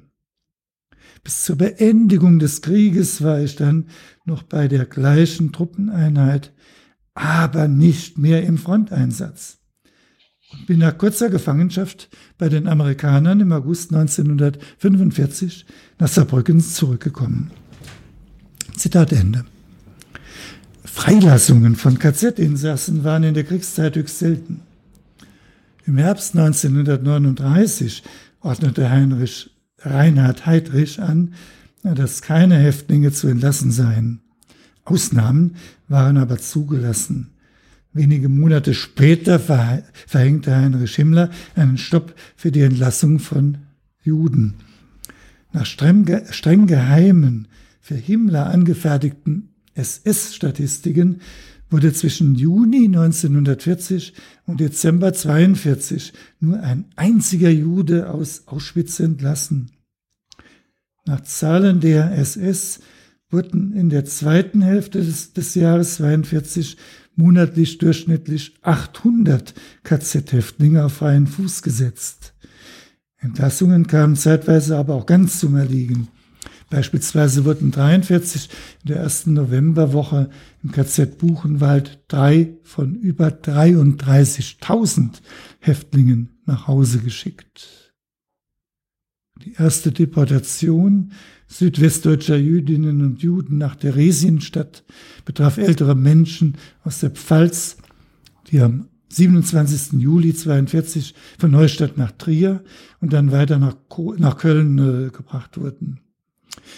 Bis zur Beendigung des Krieges war ich dann noch bei der gleichen Truppeneinheit, aber nicht mehr im Fronteinsatz. Und bin nach kurzer Gefangenschaft bei den Amerikanern im August 1945 nach Saarbrücken zurückgekommen. Zitat Ende. Freilassungen von KZ-Insassen waren in der Kriegszeit höchst selten. Im Herbst 1939 ordnete Heinrich Reinhard Heydrich an, dass keine Häftlinge zu entlassen seien. Ausnahmen waren aber zugelassen. Wenige Monate später verhängte Heinrich Himmler einen Stopp für die Entlassung von Juden. Nach streng, streng geheimen, für Himmler angefertigten SS-Statistiken wurde zwischen Juni 1940 und Dezember 1942 nur ein einziger Jude aus Auschwitz entlassen. Nach Zahlen der SS wurden in der zweiten Hälfte des, des Jahres 42 monatlich durchschnittlich 800 KZ-Häftlinge auf freien Fuß gesetzt. Entlassungen kamen zeitweise aber auch ganz zum Erliegen. Beispielsweise wurden 43 in der ersten Novemberwoche im KZ Buchenwald drei von über 33.000 Häftlingen nach Hause geschickt. Die erste Deportation südwestdeutscher Jüdinnen und Juden nach Theresienstadt betraf ältere Menschen aus der Pfalz, die am 27. Juli 42 von Neustadt nach Trier und dann weiter nach, Köln äh, gebracht wurden.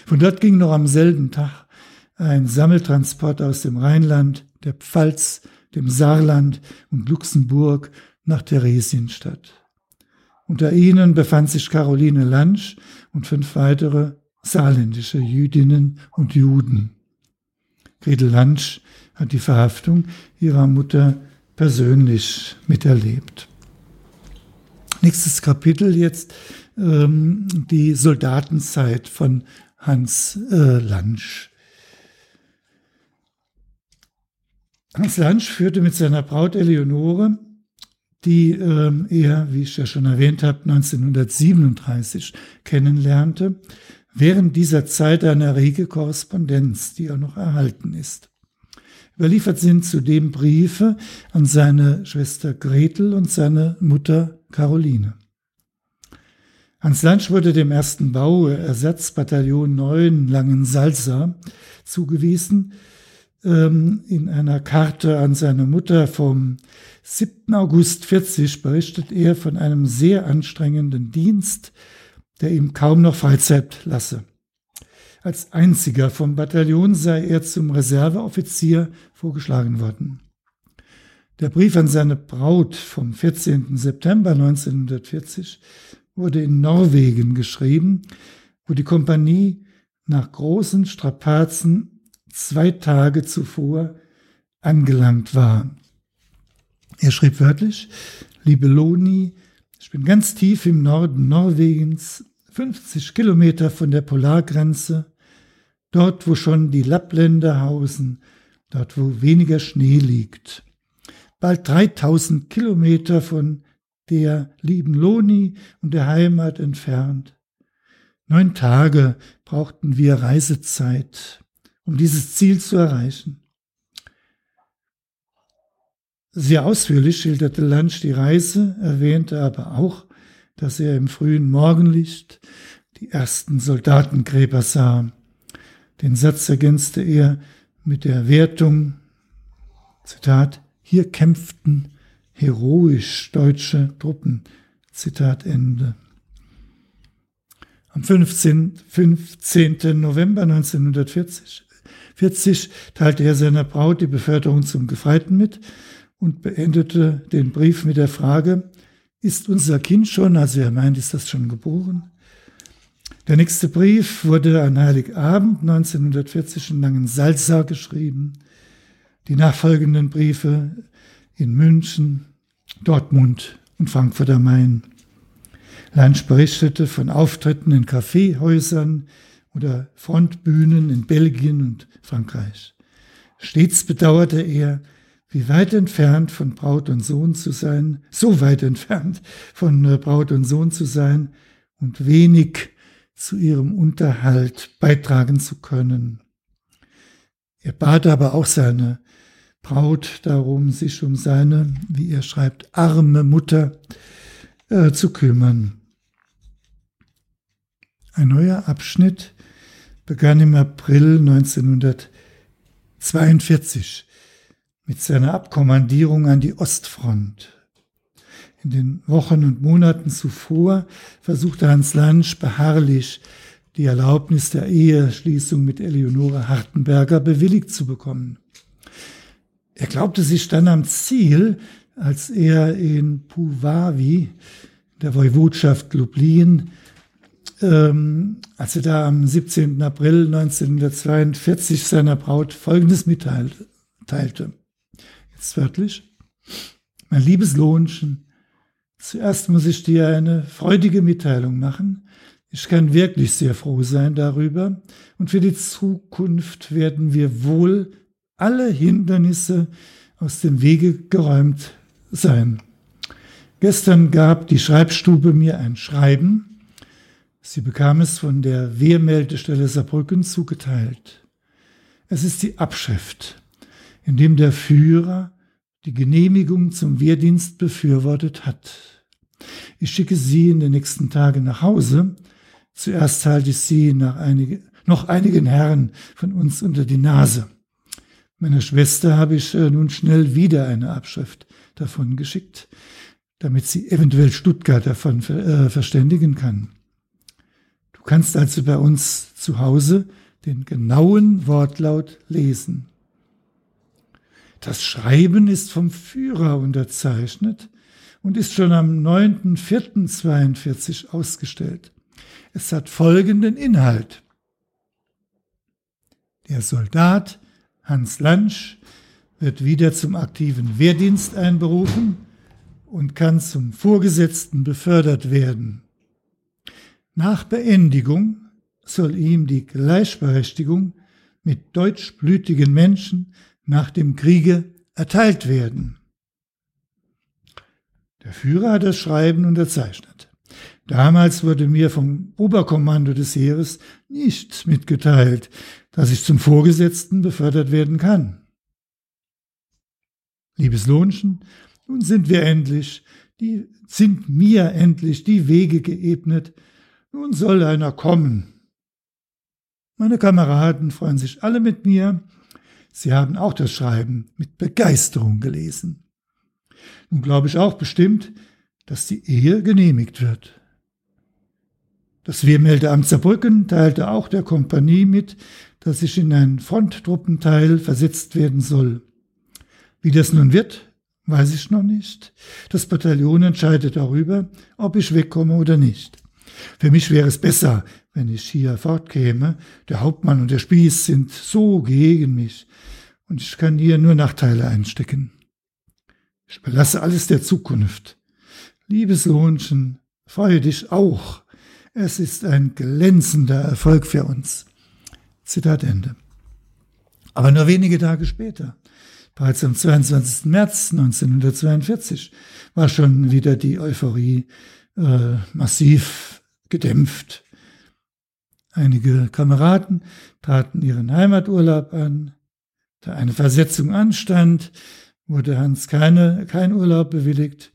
Von dort ging noch am selben Tag ein Sammeltransport aus dem Rheinland, der Pfalz, dem Saarland und Luxemburg nach Theresienstadt. Unter ihnen befand sich Caroline Lansch und fünf weitere saarländische Jüdinnen und Juden. Gretel Lansch hat die Verhaftung ihrer Mutter persönlich miterlebt. Nächstes Kapitel jetzt ähm, die Soldatenzeit von Hans äh, Lansch. Hans Lansch führte mit seiner Braut Eleonore, die ähm, er, wie ich ja schon erwähnt habe, 1937 kennenlernte, während dieser Zeit eine rege Korrespondenz, die auch noch erhalten ist. Überliefert sind zudem Briefe an seine Schwester Gretel und seine Mutter Caroline. Hans Lansch wurde dem ersten Bau Ersatzbataillon 9 Langensalza zugewiesen. Ähm, in einer Karte an seine Mutter vom 7. August 40 berichtet er von einem sehr anstrengenden Dienst, der ihm kaum noch Freizeit lasse. Als einziger vom Bataillon sei er zum Reserveoffizier vorgeschlagen worden. Der Brief an seine Braut vom 14. September 1940 wurde in Norwegen geschrieben, wo die Kompanie nach großen Strapazen zwei Tage zuvor angelangt war. Er schrieb wörtlich, liebe Loni, ich bin ganz tief im Norden Norwegens, 50 Kilometer von der Polargrenze, dort wo schon die Lappländer hausen, dort wo weniger Schnee liegt. Bald 3000 Kilometer von der lieben Loni und der Heimat entfernt. Neun Tage brauchten wir Reisezeit, um dieses Ziel zu erreichen. Sehr ausführlich schilderte Lansch die Reise, erwähnte aber auch, dass er im frühen Morgenlicht die ersten Soldatengräber sah. Den Satz ergänzte er mit der Wertung, Zitat, hier kämpften heroisch deutsche Truppen. Zitat Ende. Am 15, 15. November 1940 40 teilte er seiner Braut die Beförderung zum Gefreiten mit und beendete den Brief mit der Frage, ist unser Kind schon, also er meint, ist das schon geboren? Der nächste Brief wurde an Heiligabend 1940 in Langensalza geschrieben. Die nachfolgenden Briefe in München, Dortmund und Frankfurt am Main. Lansch berichtete von Auftritten in Kaffeehäusern oder Frontbühnen in Belgien und Frankreich. Stets bedauerte er, wie weit entfernt von Braut und Sohn zu sein, so weit entfernt von äh, Braut und Sohn zu sein und wenig zu ihrem Unterhalt beitragen zu können. Er bat aber auch seine Braut darum, sich um seine, wie er schreibt, arme Mutter äh, zu kümmern. Ein neuer Abschnitt begann im April 1942 mit seiner Abkommandierung an die Ostfront. In den Wochen und Monaten zuvor versuchte Hans Lansch beharrlich, die Erlaubnis der Eheschließung mit Eleonore Hartenberger bewilligt zu bekommen. Er glaubte sich dann am Ziel, als er in Puwawi, der Woiwodschaft Lublin, ähm, als er da am 17. April 1942 seiner Braut Folgendes mitteilte. Jetzt wörtlich. Mein liebes Lohnchen, zuerst muss ich dir eine freudige Mitteilung machen. Ich kann wirklich sehr froh sein darüber und für die Zukunft werden wir wohl alle Hindernisse aus dem Wege geräumt sein. Gestern gab die Schreibstube mir ein Schreiben. Sie bekam es von der Wehrmeldestelle Saarbrücken zugeteilt. Es ist die Abschrift, in dem der Führer die Genehmigung zum Wehrdienst befürwortet hat. Ich schicke sie in den nächsten Tagen nach Hause Zuerst halte ich sie nach einige, noch einigen Herren von uns unter die Nase. Meiner Schwester habe ich äh, nun schnell wieder eine Abschrift davon geschickt, damit sie eventuell Stuttgart davon äh, verständigen kann. Du kannst also bei uns zu Hause den genauen Wortlaut lesen. Das Schreiben ist vom Führer unterzeichnet und ist schon am 9.4.42 ausgestellt. Es hat folgenden Inhalt. Der Soldat Hans Lansch wird wieder zum aktiven Wehrdienst einberufen und kann zum Vorgesetzten befördert werden. Nach Beendigung soll ihm die Gleichberechtigung mit deutschblütigen Menschen nach dem Kriege erteilt werden. Der Führer hat das Schreiben unterzeichnet. Damals wurde mir vom Oberkommando des Heeres nicht mitgeteilt, dass ich zum Vorgesetzten befördert werden kann. Liebes Lohnchen, nun sind wir endlich, die, sind mir endlich die Wege geebnet, nun soll einer kommen. Meine Kameraden freuen sich alle mit mir, sie haben auch das Schreiben mit Begeisterung gelesen. Nun glaube ich auch bestimmt, dass die Ehe genehmigt wird. Das Wehrmeldeamt Saarbrücken teilte auch der Kompanie mit, dass ich in ein Fronttruppenteil versetzt werden soll. Wie das nun wird, weiß ich noch nicht. Das Bataillon entscheidet darüber, ob ich wegkomme oder nicht. Für mich wäre es besser, wenn ich hier fortkäme. Der Hauptmann und der Spieß sind so gegen mich und ich kann hier nur Nachteile einstecken. Ich belasse alles der Zukunft. Liebes Lohnchen, freue dich auch es ist ein glänzender Erfolg für uns. Zitat Ende. Aber nur wenige Tage später, bereits am 22. März 1942, war schon wieder die Euphorie äh, massiv gedämpft. Einige Kameraden traten ihren Heimaturlaub an. Da eine Versetzung anstand, wurde Hans keine, kein Urlaub bewilligt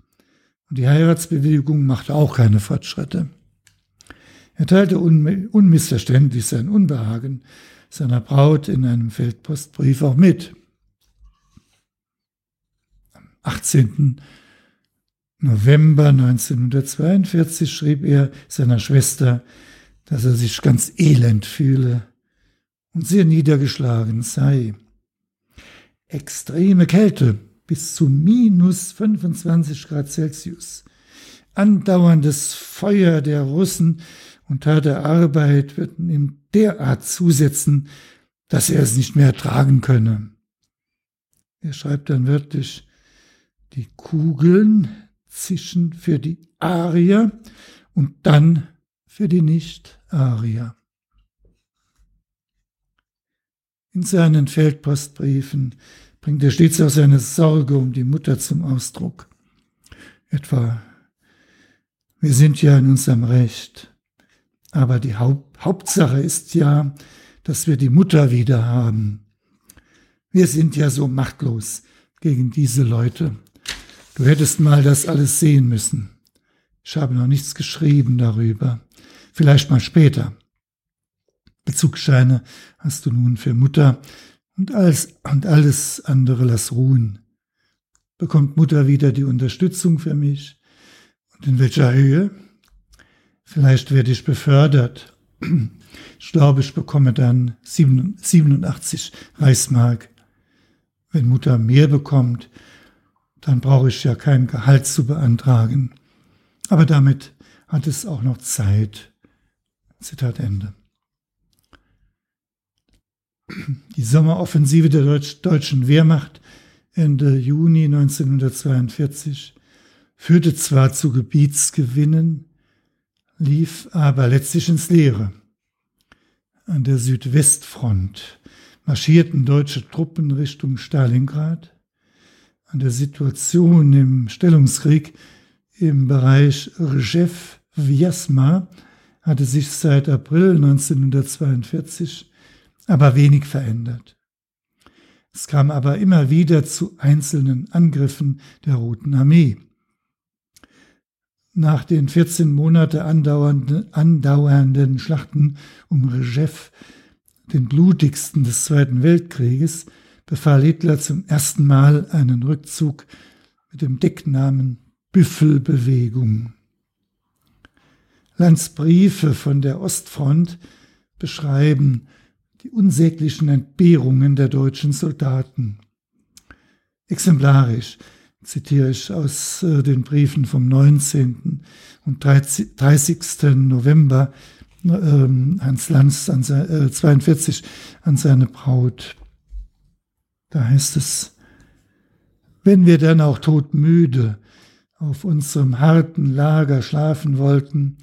und die Heiratsbewilligung machte auch keine Fortschritte. Er teilte unmissverständlich sein Unbehagen seiner Braut in einem Feldpostbrief auch mit. Am 18. November 1942 schrieb er seiner Schwester, dass er sich ganz elend fühle und sehr niedergeschlagen sei. Extreme Kälte bis zu minus 25 Grad Celsius, andauerndes Feuer der Russen und harte Arbeit würden ihm derart zusetzen, dass er es nicht mehr tragen könne. Er schreibt dann wörtlich, Die Kugeln zischen für die Arier und dann für die Nicht-Arier. In seinen Feldpostbriefen bringt er stets auch seine Sorge um die Mutter zum Ausdruck. Etwa, wir sind ja in unserem Recht, aber die Haupt Hauptsache ist ja, dass wir die Mutter wieder haben. Wir sind ja so machtlos gegen diese Leute. Du hättest mal das alles sehen müssen. Ich habe noch nichts geschrieben darüber. Vielleicht mal später. Bezugsscheine hast du nun für Mutter und alles, und alles andere lass ruhen. Bekommt Mutter wieder die Unterstützung für mich? Und in welcher Höhe? Vielleicht werde ich befördert. Ich glaube, ich bekomme dann 87 Reichsmark. Wenn Mutter mehr bekommt, dann brauche ich ja kein Gehalt zu beantragen. Aber damit hat es auch noch Zeit. Zitat Ende. Die Sommeroffensive der Deutsch deutschen Wehrmacht Ende Juni 1942 führte zwar zu Gebietsgewinnen, lief aber letztlich ins Leere. An der Südwestfront marschierten deutsche Truppen Richtung Stalingrad. An der Situation im Stellungskrieg im Bereich Rjev-Vyasma hatte sich seit April 1942 aber wenig verändert. Es kam aber immer wieder zu einzelnen Angriffen der Roten Armee. Nach den 14 Monate andauernden, andauernden Schlachten um Rjev, den blutigsten des Zweiten Weltkrieges, befahl Hitler zum ersten Mal einen Rückzug mit dem Decknamen Büffelbewegung. Lands Briefe von der Ostfront beschreiben die unsäglichen Entbehrungen der deutschen Soldaten. Exemplarisch zitiere ich aus äh, den Briefen vom 19. und 30. November äh, Hans Lanz an, äh, 42 an seine Braut. Da heißt es, wenn wir dann auch todmüde auf unserem harten Lager schlafen wollten,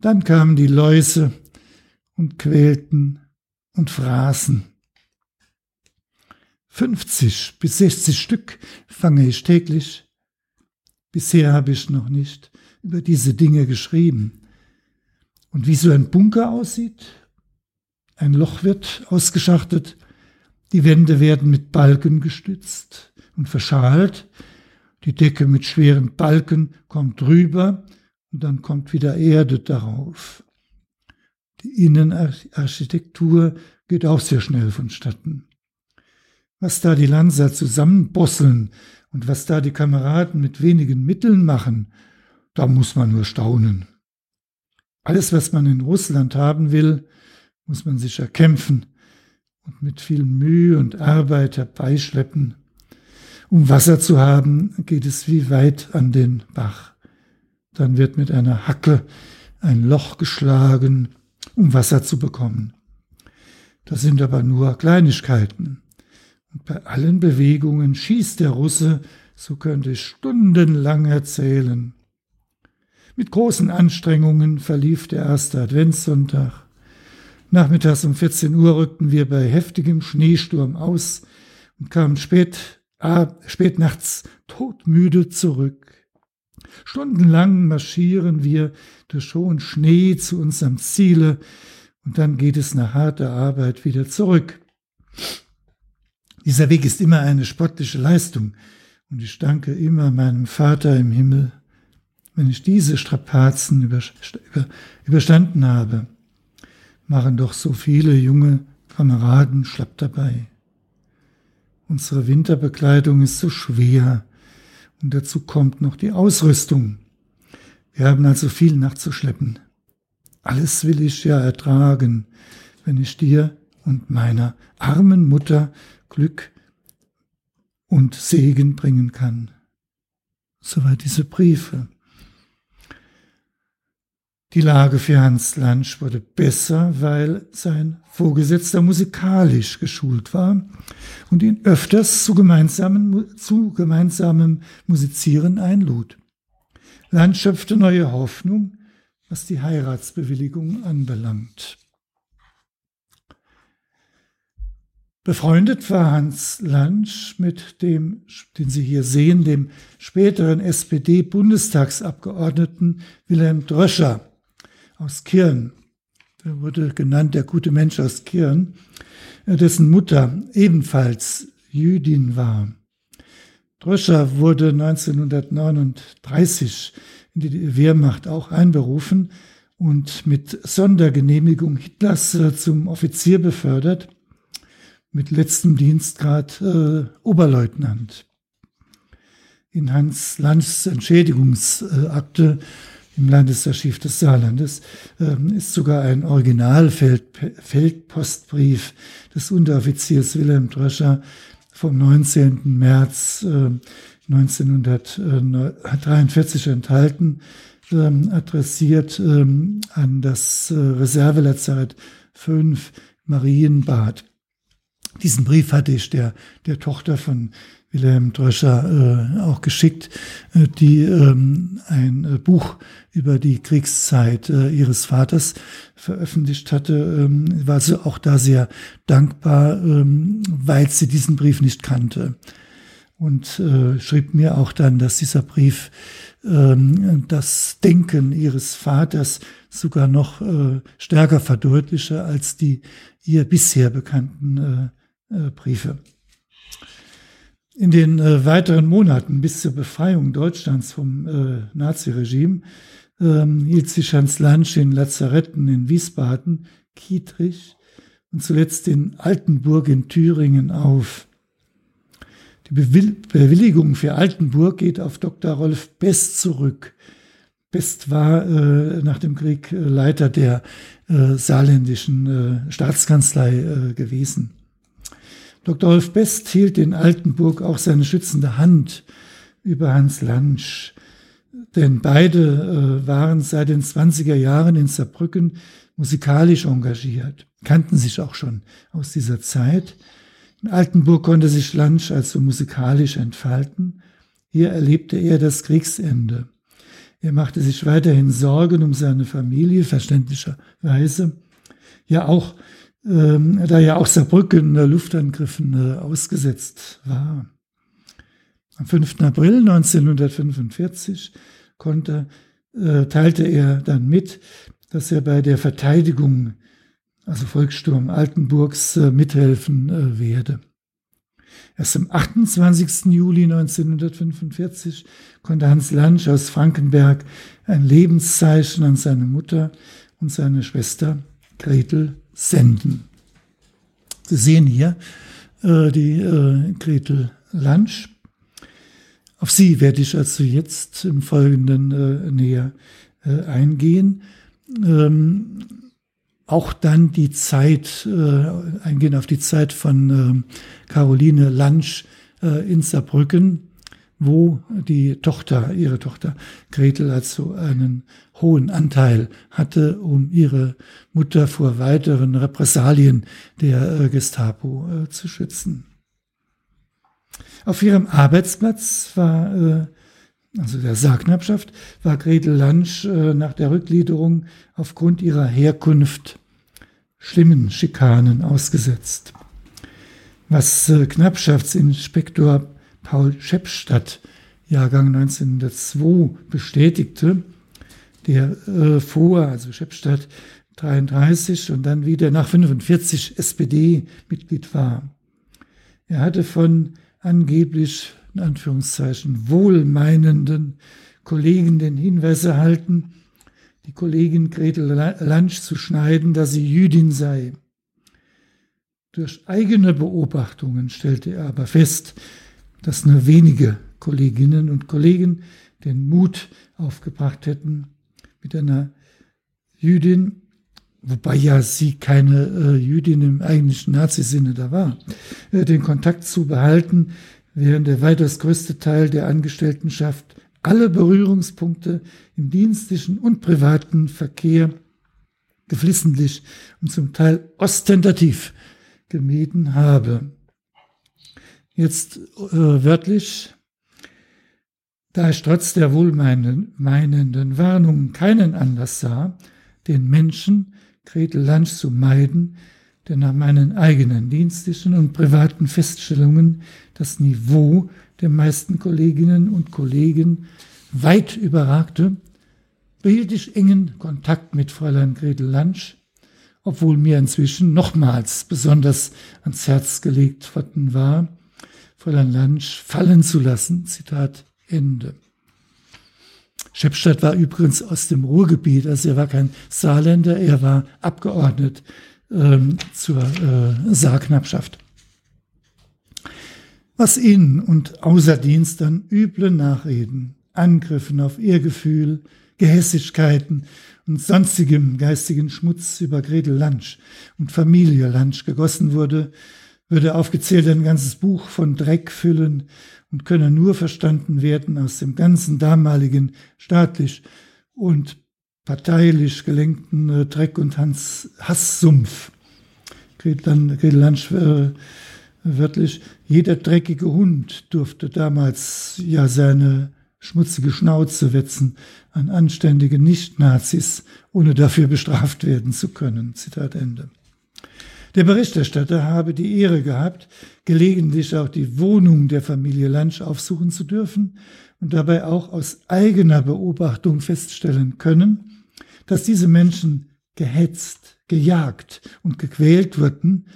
dann kamen die Läuse und quälten und fraßen. 50 bis 60 Stück fange ich täglich. Bisher habe ich noch nicht über diese Dinge geschrieben. Und wie so ein Bunker aussieht, ein Loch wird ausgeschachtet, die Wände werden mit Balken gestützt und verschalt, die Decke mit schweren Balken kommt drüber und dann kommt wieder Erde darauf. Die Innenarchitektur geht auch sehr schnell vonstatten. Was da die Lanzer zusammenbosseln und was da die Kameraden mit wenigen Mitteln machen, da muss man nur staunen. Alles, was man in Russland haben will, muss man sich erkämpfen und mit viel Mühe und Arbeit herbeischleppen. Um Wasser zu haben, geht es wie weit an den Bach. Dann wird mit einer Hacke ein Loch geschlagen um Wasser zu bekommen. Das sind aber nur Kleinigkeiten. Und bei allen Bewegungen schießt der Russe, so könnte ich stundenlang erzählen. Mit großen Anstrengungen verlief der erste Adventssonntag. Nachmittags um 14 Uhr rückten wir bei heftigem Schneesturm aus und kamen spät, äh, spät nachts todmüde zurück. Stundenlang marschieren wir durch hohen Schnee zu unserem Ziele und dann geht es nach harter Arbeit wieder zurück. Dieser Weg ist immer eine sportliche Leistung und ich danke immer meinem Vater im Himmel, wenn ich diese Strapazen über, über, überstanden habe. Machen doch so viele junge Kameraden schlapp dabei. Unsere Winterbekleidung ist so schwer und dazu kommt noch die Ausrüstung. Wir haben also viel nachzuschleppen. Alles will ich ja ertragen, wenn ich dir und meiner armen Mutter Glück und Segen bringen kann. Soweit diese Briefe. Die Lage für Hans Lansch wurde besser, weil sein Vorgesetzter musikalisch geschult war und ihn öfters zu, gemeinsamen, zu gemeinsamem Musizieren einlud. Lansch schöpfte neue Hoffnung, was die Heiratsbewilligung anbelangt. Befreundet war Hans Lansch mit dem, den Sie hier sehen, dem späteren SPD-Bundestagsabgeordneten Wilhelm Dröscher aus Kirn. Der wurde genannt der gute Mensch aus Kirn, dessen Mutter ebenfalls Jüdin war. Dröscher wurde 1939 in die Wehrmacht auch einberufen und mit Sondergenehmigung Hitlers zum Offizier befördert, mit letztem Dienstgrad äh, Oberleutnant. In Hans Lanschs Entschädigungsakte im Landesarchiv des Saarlandes ähm, ist sogar ein Originalfeldpostbrief des Unteroffiziers Wilhelm Dröscher vom 19. März 1943 äh, enthalten, ähm, adressiert ähm, an das äh, Reservelazarett 5 Marienbad. Diesen Brief hatte ich der, der Tochter von Wilhelm Dröscher äh, auch geschickt, äh, die ähm, ein äh, Buch über die Kriegszeit äh, ihres Vaters veröffentlicht hatte, ähm, war sie auch da sehr dankbar, ähm, weil sie diesen Brief nicht kannte. Und äh, schrieb mir auch dann, dass dieser Brief ähm, das Denken ihres Vaters sogar noch äh, stärker verdeutliche als die ihr bisher bekannten äh, Briefe. In den äh, weiteren Monaten bis zur Befreiung Deutschlands vom äh, Naziregime ähm, hielt sich Hans Lansch in Lazaretten in Wiesbaden, Kietrich und zuletzt in Altenburg in Thüringen auf. Die Bewilligung für Altenburg geht auf Dr. Rolf Best zurück. Best war äh, nach dem Krieg äh, Leiter der äh, saarländischen äh, Staatskanzlei äh, gewesen. Dr. Rolf Best hielt in Altenburg auch seine schützende Hand über Hans Lansch, denn beide äh, waren seit den 20er Jahren in Saarbrücken musikalisch engagiert, kannten sich auch schon aus dieser Zeit. In Altenburg konnte sich Lansch also musikalisch entfalten. Hier erlebte er das Kriegsende. Er machte sich weiterhin Sorgen um seine Familie, verständlicherweise. Ja, auch ähm, da ja auch Saarbrücken Luftangriffen äh, ausgesetzt war. Am 5. April 1945 konnte, äh, teilte er dann mit, dass er bei der Verteidigung, also Volkssturm Altenburgs, äh, mithelfen äh, werde. Erst am 28. Juli 1945 konnte Hans Lansch aus Frankenberg ein Lebenszeichen an seine Mutter und seine Schwester Gretel senden. Sie sehen hier äh, die äh, Gretel Lansch. Auf sie werde ich also jetzt im Folgenden äh, näher äh, eingehen. Ähm, auch dann die Zeit, äh, eingehen auf die Zeit von äh, Caroline Lansch äh, in Saarbrücken, wo die Tochter, ihre Tochter Gretel also einen hohen Anteil hatte, um ihre Mutter vor weiteren Repressalien der äh, Gestapo äh, zu schützen. Auf ihrem Arbeitsplatz war, äh, also der Sargknappschaft, war Gretel Lansch nach der Rückgliederung aufgrund ihrer Herkunft schlimmen Schikanen ausgesetzt. Was Knappschaftsinspektor Paul Scheppstadt, Jahrgang 1902, bestätigte, der äh, vor, also Scheppstadt 33 und dann wieder nach 45 SPD-Mitglied war. Er hatte von angeblich, in Anführungszeichen, wohlmeinenden Kollegen den Hinweis erhalten, die Kollegin Gretel Lansch zu schneiden, dass sie Jüdin sei. Durch eigene Beobachtungen stellte er aber fest, dass nur wenige Kolleginnen und Kollegen den Mut aufgebracht hätten, mit einer Jüdin, wobei ja sie keine äh, Jüdin im eigentlichen Nazisinne da war, äh, den Kontakt zu behalten, während der weitaus größte Teil der Angestelltenschaft alle Berührungspunkte im dienstlichen und privaten Verkehr geflissentlich und zum Teil ostentativ gemieden habe. Jetzt äh, wörtlich, da ich trotz der wohlmeinenden Warnungen keinen Anlass sah, den Menschen Gretel Lansch zu meiden, der nach meinen eigenen dienstlichen und privaten Feststellungen das Niveau der meisten Kolleginnen und Kollegen weit überragte, behielt ich engen Kontakt mit Fräulein Gretel Lansch, obwohl mir inzwischen nochmals besonders ans Herz gelegt worden war, Fräulein Lansch fallen zu lassen. Zitat Ende. Schepstadt war übrigens aus dem Ruhrgebiet, also er war kein Saarländer, er war Abgeordnet ähm, zur äh, Saarknappschaft. Was in und außer Dienst an üble Nachreden, Angriffen auf Ehrgefühl, Gehässigkeiten und sonstigem geistigen Schmutz über Gretel Lansch und Familie Lansch gegossen wurde, würde aufgezählt ein ganzes Buch von Dreck füllen und könne nur verstanden werden aus dem ganzen damaligen staatlich und parteilich gelenkten äh, Dreck- und Hans Hasssumpf. Gretel Lansch äh, wörtlich, jeder dreckige Hund durfte damals ja seine schmutzige Schnauze wetzen an anständige Nicht-Nazis, ohne dafür bestraft werden zu können. Zitat Ende. Der Berichterstatter habe die Ehre gehabt, gelegentlich auch die Wohnung der Familie Lansch aufsuchen zu dürfen und dabei auch aus eigener Beobachtung feststellen können, dass diese Menschen gehetzt, gejagt und gequält wurden,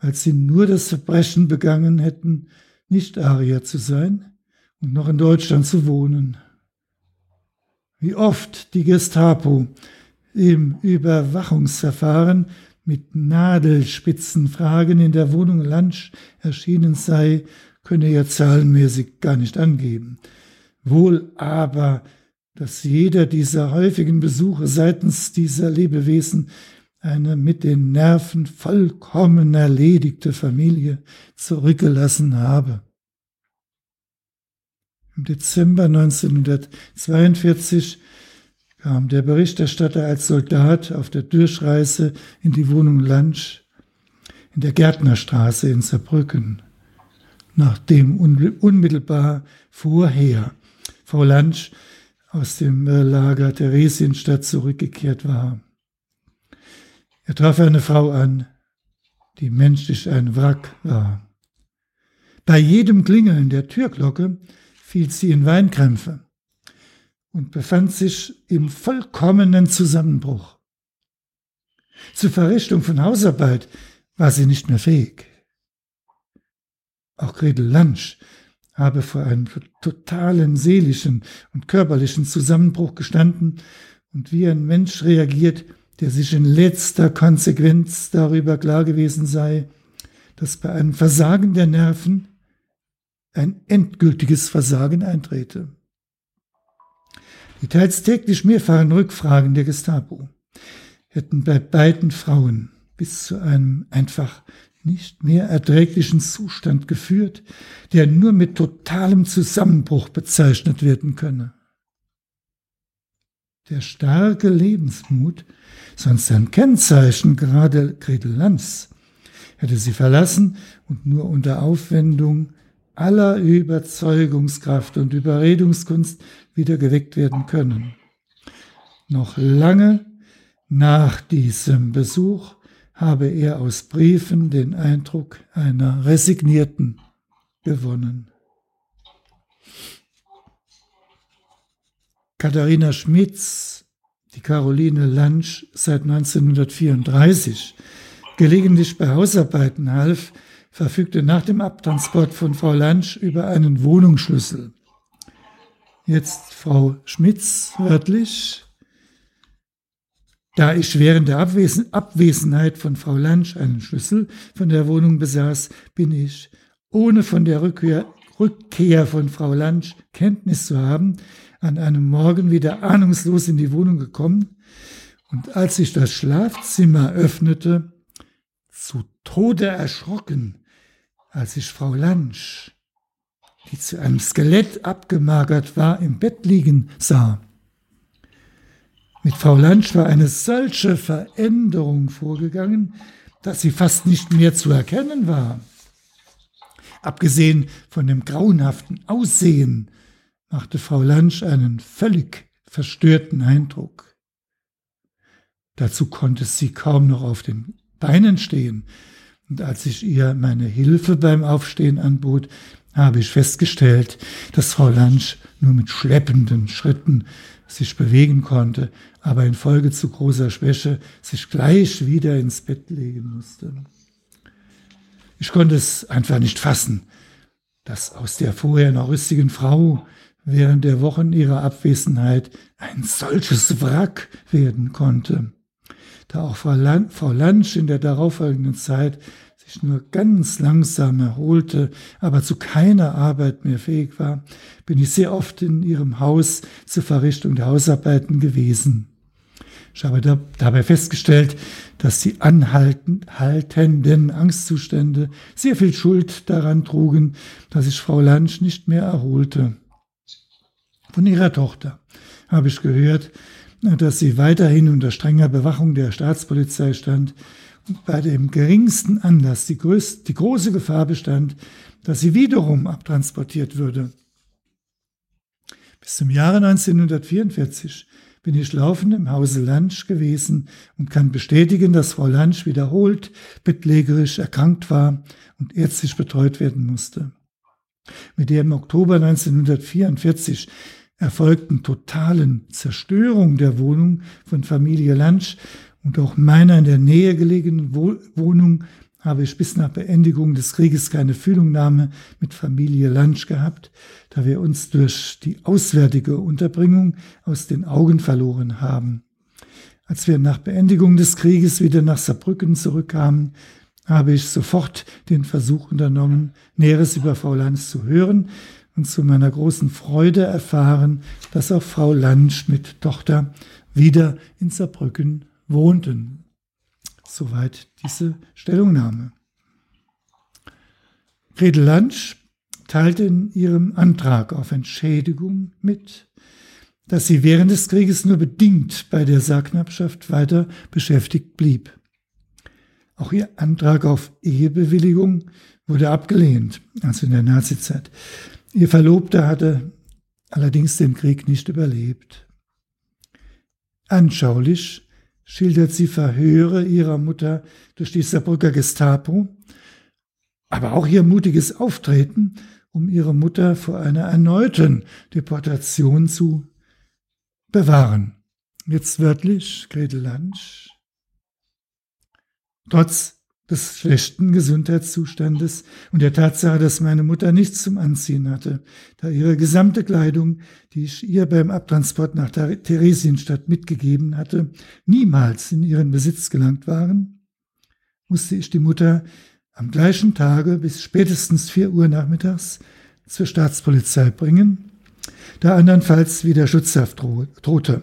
weil sie nur das Verbrechen begangen hätten, nicht Arier zu sein und noch in Deutschland zu wohnen. Wie oft die Gestapo im Überwachungsverfahren mit Nadelspitzenfragen in der Wohnung Lansch erschienen sei, könne er zahlenmäßig gar nicht angeben. Wohl aber, dass jeder dieser häufigen Besuche seitens dieser Lebewesen eine mit den Nerven vollkommen erledigte Familie zurückgelassen habe. Im Dezember 1942 kam der Berichterstatter als Soldat auf der Durchreise in die Wohnung Lansch in der Gärtnerstraße in Saarbrücken, nachdem unmittelbar vorher Frau Lansch aus dem äh, Lager Theresienstadt zurückgekehrt war. Er traf eine Frau an, die menschlich ein Wrack war. Bei jedem Klingeln der Türglocke fiel sie in Weinkrämpfe und befand sich im vollkommenen Zusammenbruch. Zur Verrichtung von Hausarbeit war sie nicht mehr fähig. Auch Gretel Lansch habe vor einem totalen seelischen und körperlichen Zusammenbruch gestanden und wie ein Mensch reagiert, der sich in letzter Konsequenz darüber klar gewesen sei, dass bei einem Versagen der Nerven ein endgültiges Versagen eintrete. Die teils täglich mehrfachen Rückfragen der Gestapo hätten bei beiden Frauen bis zu einem einfach nicht mehr erträglichen Zustand geführt, der nur mit totalem Zusammenbruch bezeichnet werden könne. Der starke Lebensmut, sonst ein Kennzeichen gerade Gretel Lanz, hätte sie verlassen und nur unter Aufwendung aller Überzeugungskraft und Überredungskunst wieder geweckt werden können. Noch lange nach diesem Besuch habe er aus Briefen den Eindruck einer Resignierten gewonnen. Katharina Schmitz, die Caroline Lansch seit 1934 gelegentlich bei Hausarbeiten half, verfügte nach dem Abtransport von Frau Lansch über einen Wohnungsschlüssel. Jetzt Frau Schmitz wörtlich. Da ich während der Abwesen Abwesenheit von Frau Lansch einen Schlüssel von der Wohnung besaß, bin ich, ohne von der Rückkehr, Rückkehr von Frau Lansch Kenntnis zu haben, an einem Morgen wieder ahnungslos in die Wohnung gekommen und als ich das Schlafzimmer öffnete, zu Tode erschrocken, als ich Frau Lansch, die zu einem Skelett abgemagert war, im Bett liegen sah. Mit Frau Lansch war eine solche Veränderung vorgegangen, dass sie fast nicht mehr zu erkennen war. Abgesehen von dem grauenhaften Aussehen machte Frau Lansch einen völlig verstörten Eindruck. Dazu konnte sie kaum noch auf den Beinen stehen, und als ich ihr meine Hilfe beim Aufstehen anbot, habe ich festgestellt, dass Frau Lansch nur mit schleppenden Schritten sich bewegen konnte, aber infolge zu großer Schwäche sich gleich wieder ins Bett legen musste. Ich konnte es einfach nicht fassen, dass aus der vorher noch rüstigen Frau während der Wochen ihrer Abwesenheit ein solches Wrack werden konnte. Da auch Frau, Lan Frau Lansch in der darauffolgenden Zeit sich nur ganz langsam erholte, aber zu keiner Arbeit mehr fähig war, bin ich sehr oft in ihrem Haus zur Verrichtung der Hausarbeiten gewesen. Ich habe da, dabei festgestellt, dass die anhaltenden Angstzustände sehr viel Schuld daran trugen, dass sich Frau Lansch nicht mehr erholte. Von ihrer Tochter habe ich gehört, dass sie weiterhin unter strenger Bewachung der Staatspolizei stand und bei dem geringsten Anlass die, größte, die große Gefahr bestand, dass sie wiederum abtransportiert würde. Bis zum Jahre 1944 bin ich laufend im Hause Lansch gewesen und kann bestätigen, dass Frau Lansch wiederholt bettlägerisch erkrankt war und ärztlich betreut werden musste. Mit der im Oktober 1944 erfolgten totalen Zerstörung der Wohnung von Familie Lansch und auch meiner in der Nähe gelegenen Wohnung habe ich bis nach Beendigung des Krieges keine Fühlungnahme mit Familie Lansch gehabt, da wir uns durch die auswärtige Unterbringung aus den Augen verloren haben. Als wir nach Beendigung des Krieges wieder nach Saarbrücken zurückkamen, habe ich sofort den Versuch unternommen, Näheres über Frau Lansch zu hören und zu meiner großen Freude erfahren, dass auch Frau Lansch mit Tochter wieder in Saarbrücken wohnten. Soweit diese Stellungnahme. Gretel Lansch teilte in ihrem Antrag auf Entschädigung mit, dass sie während des Krieges nur bedingt bei der Sargknappschaft weiter beschäftigt blieb. Auch ihr Antrag auf Ehebewilligung wurde abgelehnt, also in der Nazizeit. Ihr Verlobter hatte allerdings den Krieg nicht überlebt. Anschaulich schildert sie Verhöre ihrer Mutter durch die Saarbrücker Gestapo, aber auch ihr mutiges Auftreten, um ihre Mutter vor einer erneuten Deportation zu bewahren. Jetzt wörtlich Gretel Lansch. Trotz des schlechten Gesundheitszustandes und der Tatsache, dass meine Mutter nichts zum Anziehen hatte, da ihre gesamte Kleidung, die ich ihr beim Abtransport nach Theresienstadt mitgegeben hatte, niemals in ihren Besitz gelangt waren, musste ich die Mutter am gleichen Tage bis spätestens vier Uhr nachmittags zur Staatspolizei bringen, da andernfalls wieder Schutzhaft drohte.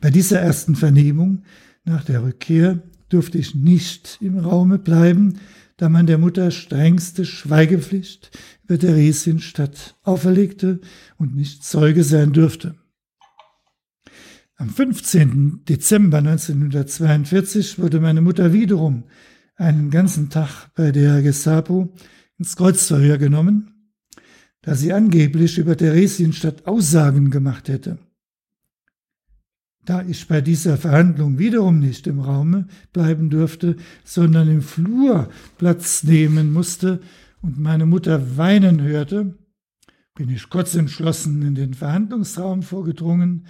Bei dieser ersten Vernehmung nach der Rückkehr durfte ich nicht im Raume bleiben, da man der Mutter strengste Schweigepflicht über Theresienstadt auferlegte und nicht Zeuge sein dürfte. Am 15. Dezember 1942 wurde meine Mutter wiederum einen ganzen Tag bei der Gestapo ins Kreuzverhör genommen, da sie angeblich über Theresienstadt Aussagen gemacht hätte. Da ich bei dieser Verhandlung wiederum nicht im Raume bleiben durfte, sondern im Flur Platz nehmen musste und meine Mutter weinen hörte, bin ich kurz entschlossen in den Verhandlungsraum vorgedrungen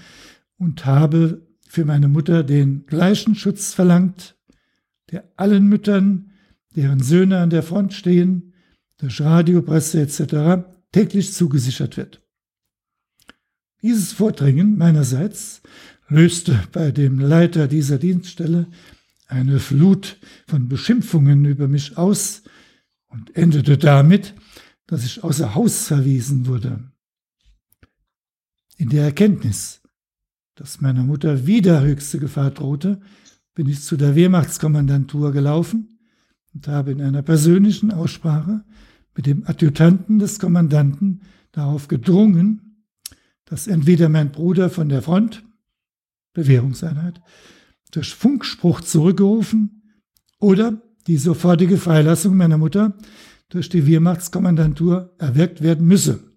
und habe für meine Mutter den gleichen Schutz verlangt, der allen Müttern, deren Söhne an der Front stehen, durch Radio, Presse etc. täglich zugesichert wird. Dieses Vordringen meinerseits löste bei dem Leiter dieser Dienststelle eine Flut von Beschimpfungen über mich aus und endete damit, dass ich außer Haus verwiesen wurde. In der Erkenntnis, dass meiner Mutter wieder höchste Gefahr drohte, bin ich zu der Wehrmachtskommandantur gelaufen und habe in einer persönlichen Aussprache mit dem Adjutanten des Kommandanten darauf gedrungen, dass entweder mein Bruder von der Front, Bewährungseinheit, durch Funkspruch zurückgerufen oder die sofortige Freilassung meiner Mutter durch die Wehrmachtskommandantur erwirkt werden müsse.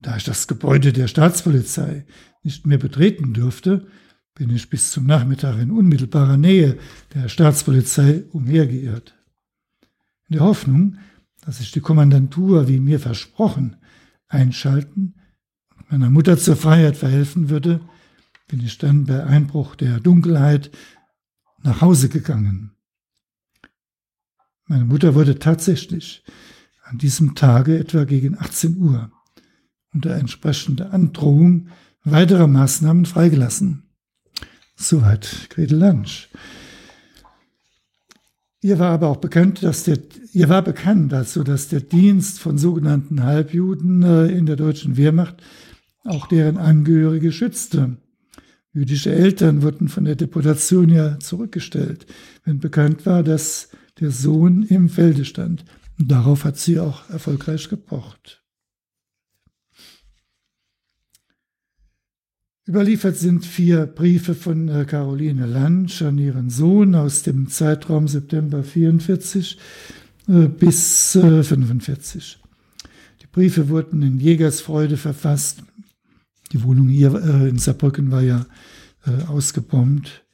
Da ich das Gebäude der Staatspolizei nicht mehr betreten dürfte, bin ich bis zum Nachmittag in unmittelbarer Nähe der Staatspolizei umhergeirrt. In der Hoffnung, dass sich die Kommandantur, wie mir versprochen, einschalten und meiner Mutter zur Freiheit verhelfen würde, bin ich dann bei Einbruch der Dunkelheit nach Hause gegangen. Meine Mutter wurde tatsächlich an diesem Tage etwa gegen 18 Uhr unter entsprechender Androhung weiterer Maßnahmen freigelassen. Soweit Gretel Lansch. Ihr war aber auch bekannt, dass der, ihr war bekannt also, dass der Dienst von sogenannten Halbjuden äh, in der deutschen Wehrmacht auch deren Angehörige schützte. Jüdische Eltern wurden von der Deportation ja zurückgestellt, wenn bekannt war, dass der Sohn im Felde stand. Und darauf hat sie auch erfolgreich gepocht. Überliefert sind vier Briefe von äh, Caroline Lansch an ihren Sohn aus dem Zeitraum September 44 äh, bis 45. Äh, Die Briefe wurden in Jägersfreude verfasst. Die Wohnung hier in Saarbrücken war ja ausgebombt.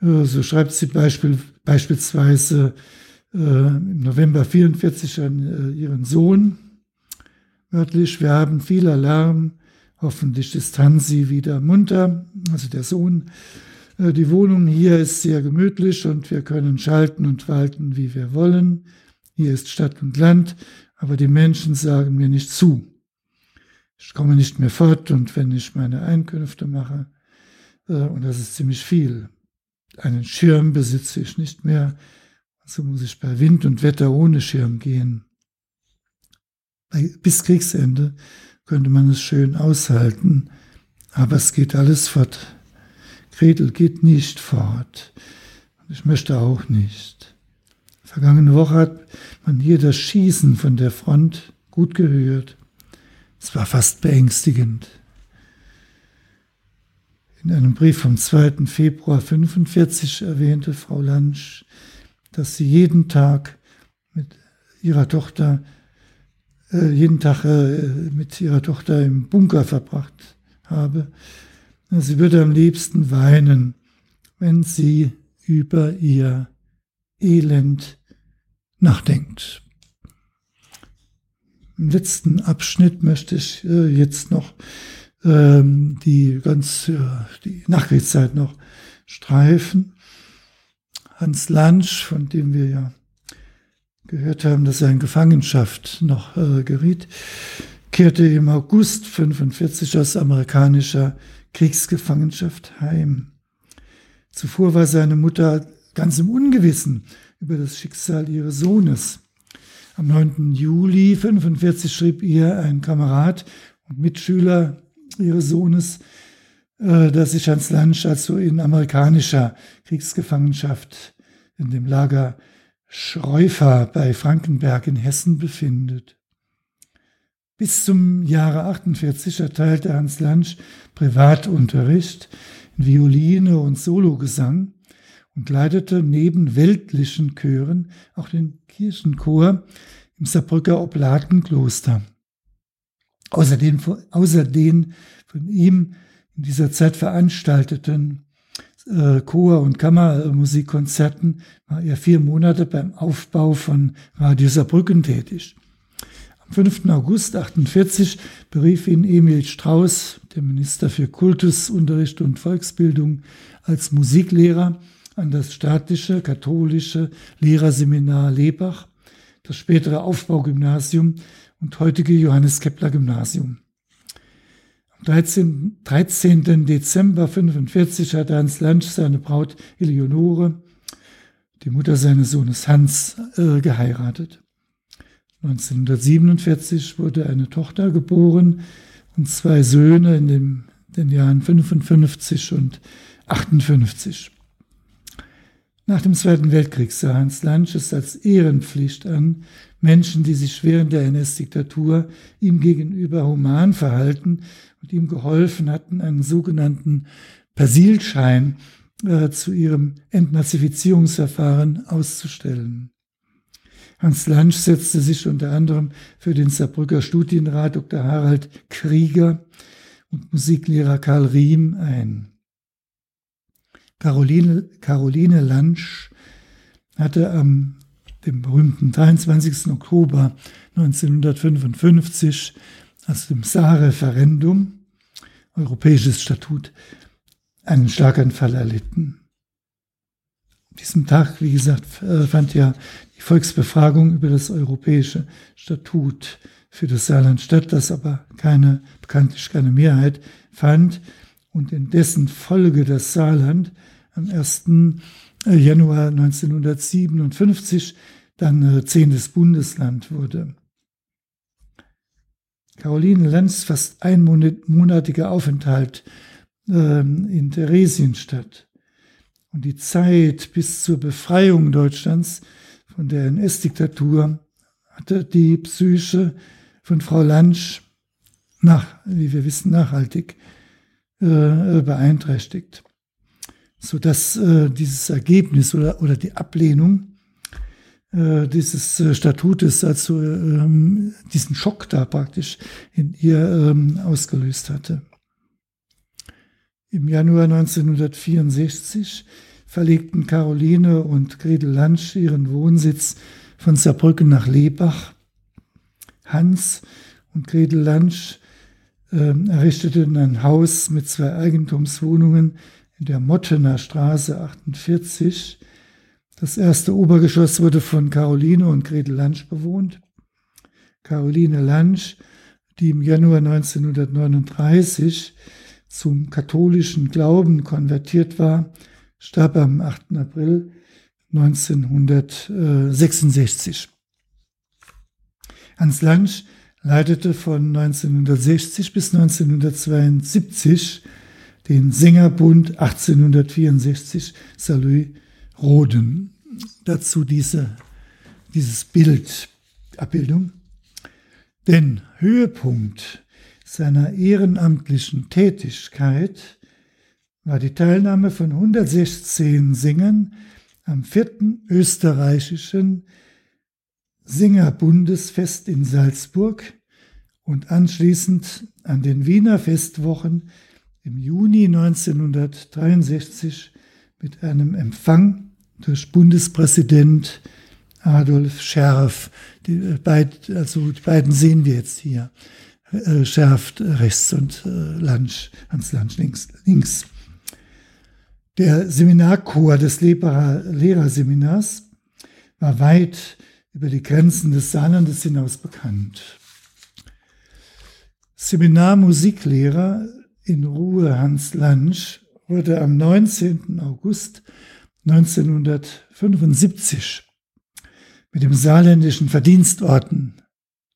So schreibt sie Beispiel, beispielsweise im November 44 an ihren Sohn, wörtlich, wir haben viel Alarm, Hoffentlich ist Hansi wieder munter, also der Sohn. Äh, die Wohnung hier ist sehr gemütlich und wir können schalten und walten, wie wir wollen. Hier ist Stadt und Land, aber die Menschen sagen mir nicht zu. Ich komme nicht mehr fort und wenn ich meine Einkünfte mache, äh, und das ist ziemlich viel, einen Schirm besitze ich nicht mehr, also muss ich bei Wind und Wetter ohne Schirm gehen. Bis Kriegsende könnte man es schön aushalten, aber es geht alles fort. Gretel geht nicht fort. Und ich möchte auch nicht. Vergangene Woche hat man hier das Schießen von der Front gut gehört. Es war fast beängstigend. In einem Brief vom 2. Februar 1945 erwähnte Frau Lansch, dass sie jeden Tag mit ihrer Tochter äh, jeden Tag äh, mit ihrer Tochter im Bunker verbracht habe. Sie würde am liebsten weinen, wenn sie über ihr Elend nachdenkt. Im letzten Abschnitt möchte ich äh, jetzt noch ähm, die ganz die Nachkriegszeit noch streifen. Hans Lansch, von dem wir ja gehört haben, dass er in Gefangenschaft noch äh, geriet, kehrte im August 45 aus amerikanischer Kriegsgefangenschaft heim. Zuvor war seine Mutter ganz im Ungewissen über das Schicksal ihres Sohnes. Am 9. Juli 45 schrieb ihr ein Kamerad und Mitschüler ihres Sohnes, äh, dass sich Hans Lansch also in amerikanischer Kriegsgefangenschaft in dem Lager Schreufer bei Frankenberg in Hessen befindet. Bis zum Jahre 48 erteilte Hans Lansch Privatunterricht in Violine und Sologesang und leitete neben weltlichen Chören auch den Kirchenchor im Saarbrücker Oblatenkloster. Außerdem, außer den von ihm in dieser Zeit veranstalteten äh, Chor- und Kammermusikkonzerten war er vier Monate beim Aufbau von Radio Saarbrücken tätig. Am 5. August 1948 berief ihn Emil Strauß, der Minister für Kultus, Unterricht und Volksbildung, als Musiklehrer an das staatliche katholische Lehrerseminar Lebach, das spätere Aufbaugymnasium und heutige Johannes Kepler Gymnasium. 13, 13. Dezember 45 hat Hans Lansch seine Braut Eleonore, die Mutter seines Sohnes Hans, äh, geheiratet. 1947 wurde eine Tochter geboren und zwei Söhne in dem, den Jahren 55 und 58. Nach dem Zweiten Weltkrieg sah Hans Lansch es als Ehrenpflicht an, Menschen, die sich während der NS-Diktatur ihm gegenüber human verhalten und ihm geholfen hatten, einen sogenannten Persilschein äh, zu ihrem Entnazifizierungsverfahren auszustellen. Hans Lansch setzte sich unter anderem für den Saarbrücker Studienrat Dr. Harald Krieger und Musiklehrer Karl Riem ein. Caroline, Caroline Lansch hatte am dem berühmten 23. Oktober 1955, also dem Saar-Referendum, Europäisches Statut, einen Schlaganfall erlitten. An diesem Tag, wie gesagt, äh, fand ja die Volksbefragung über das Europäische Statut für das Saarland statt, das aber keine, bekanntlich keine Mehrheit fand und in dessen Folge das Saarland am 1. Äh, Januar 1957 dann äh, zehntes Bundesland wurde. Caroline Lenz fast einmonatiger Aufenthalt äh, in Theresienstadt und die Zeit bis zur Befreiung Deutschlands von der NS-Diktatur hatte die Psyche von Frau Lansch nach, wie wir wissen, nachhaltig äh, beeinträchtigt so dass äh, dieses Ergebnis oder, oder die Ablehnung äh, dieses äh, Statutes, also ähm, diesen Schock da praktisch in ihr ähm, ausgelöst hatte. Im Januar 1964 verlegten Caroline und Gretel Lansch ihren Wohnsitz von Saarbrücken nach Lebach. Hans und Gretel Lansch äh, errichteten ein Haus mit zwei Eigentumswohnungen in der Mottener Straße 48. Das erste Obergeschoss wurde von Caroline und Gretel Lansch bewohnt. Caroline Lansch, die im Januar 1939 zum katholischen Glauben konvertiert war, starb am 8. April 1966. Hans Lansch leitete von 1960 bis 1972 den Sängerbund 1864 Salü Roden. Dazu diese, dieses Bild, Abbildung. Denn Höhepunkt seiner ehrenamtlichen Tätigkeit war die Teilnahme von 116 Sängern am vierten österreichischen Sängerbundesfest in Salzburg und anschließend an den Wiener Festwochen im Juni 1963 mit einem Empfang durch Bundespräsident Adolf Scherf. Die, äh, beid, also die beiden sehen wir jetzt hier. Äh, Scherf rechts und äh, Lansch, Hans Lansch links. links. Der Seminarchor des Lehrerseminars war weit über die Grenzen des Saarlandes hinaus bekannt. Seminarmusiklehrer in Ruhe Hans Lansch wurde am 19. August 1975 mit dem saarländischen Verdienstorden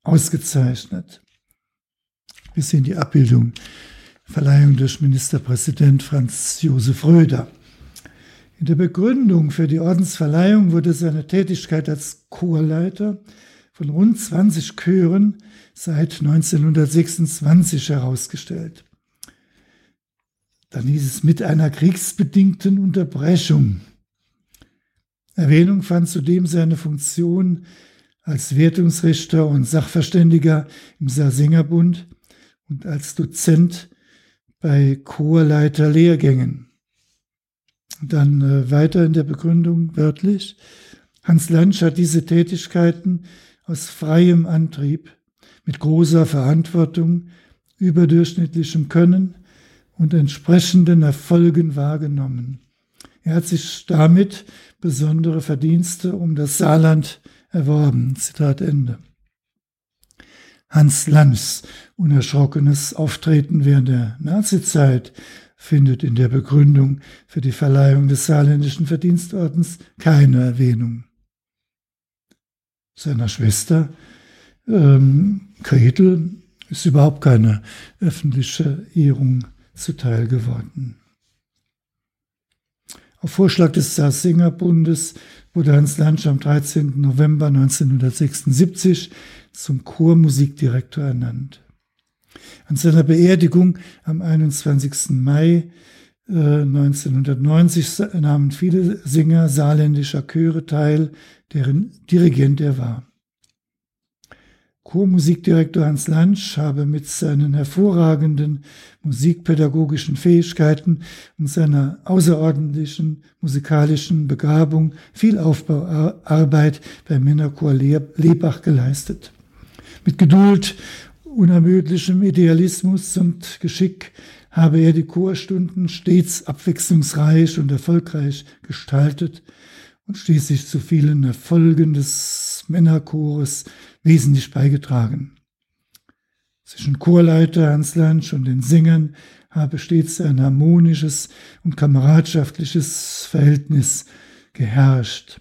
ausgezeichnet. Wir sehen die Abbildung, Verleihung durch Ministerpräsident Franz Josef Röder. In der Begründung für die Ordensverleihung wurde seine Tätigkeit als Chorleiter von rund 20 Chören seit 1926 herausgestellt. Dann hieß es mit einer kriegsbedingten Unterbrechung. Erwähnung fand zudem seine Funktion als Wertungsrichter und Sachverständiger im Saarsingerbund und als Dozent bei Chorleiterlehrgängen. Dann äh, weiter in der Begründung wörtlich. Hans Lansch hat diese Tätigkeiten aus freiem Antrieb, mit großer Verantwortung, überdurchschnittlichem Können und entsprechenden Erfolgen wahrgenommen. Er hat sich damit besondere Verdienste um das Saarland erworben. Zitat Ende. Hans Lanz unerschrockenes Auftreten während der Nazizeit findet in der Begründung für die Verleihung des saarländischen Verdienstordens keine Erwähnung. Seiner Schwester ähm, Gretel ist überhaupt keine öffentliche Ehrung zuteil geworden. Auf Vorschlag des Saarsingerbundes wurde Hans Lansch am 13. November 1976 zum Chormusikdirektor ernannt. An seiner Beerdigung am 21. Mai 1990 äh, nahmen viele Sänger saarländischer Chöre teil, deren Dirigent er war. Chormusikdirektor Hans Lansch habe mit seinen hervorragenden musikpädagogischen Fähigkeiten und seiner außerordentlichen musikalischen Begabung viel Aufbauarbeit beim Männerchor Lebach geleistet. Mit Geduld, unermüdlichem Idealismus und Geschick habe er die Chorstunden stets abwechslungsreich und erfolgreich gestaltet und schließlich zu vielen Erfolgen des Männerchores wesentlich beigetragen. Zwischen Chorleiter Hans Lansch und den Sängern habe stets ein harmonisches und kameradschaftliches Verhältnis geherrscht.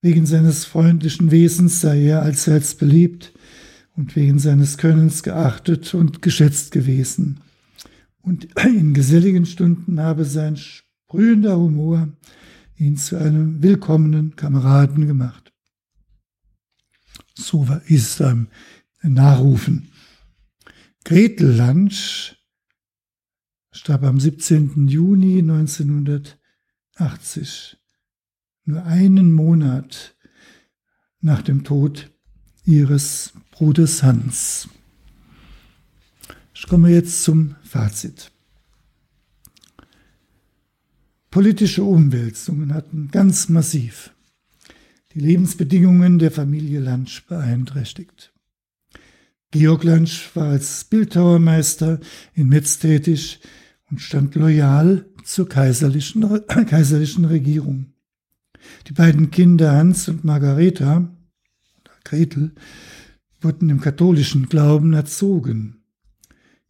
Wegen seines freundlichen Wesens sei er allseits beliebt und wegen seines Könnens geachtet und geschätzt gewesen. Und in geselligen Stunden habe sein sprühender Humor ihn zu einem willkommenen Kameraden gemacht. So ist ähm, Nachrufen. Gretel Lansch starb am 17. Juni 1980, nur einen Monat nach dem Tod ihres Bruders Hans. Ich komme jetzt zum Fazit. Politische Umwälzungen hatten ganz massiv die Lebensbedingungen der Familie Lansch beeinträchtigt. Georg Lansch war als Bildhauermeister in Metz tätig und stand loyal zur kaiserlichen, kaiserlichen Regierung. Die beiden Kinder Hans und Margareta, Gretel, wurden im katholischen Glauben erzogen.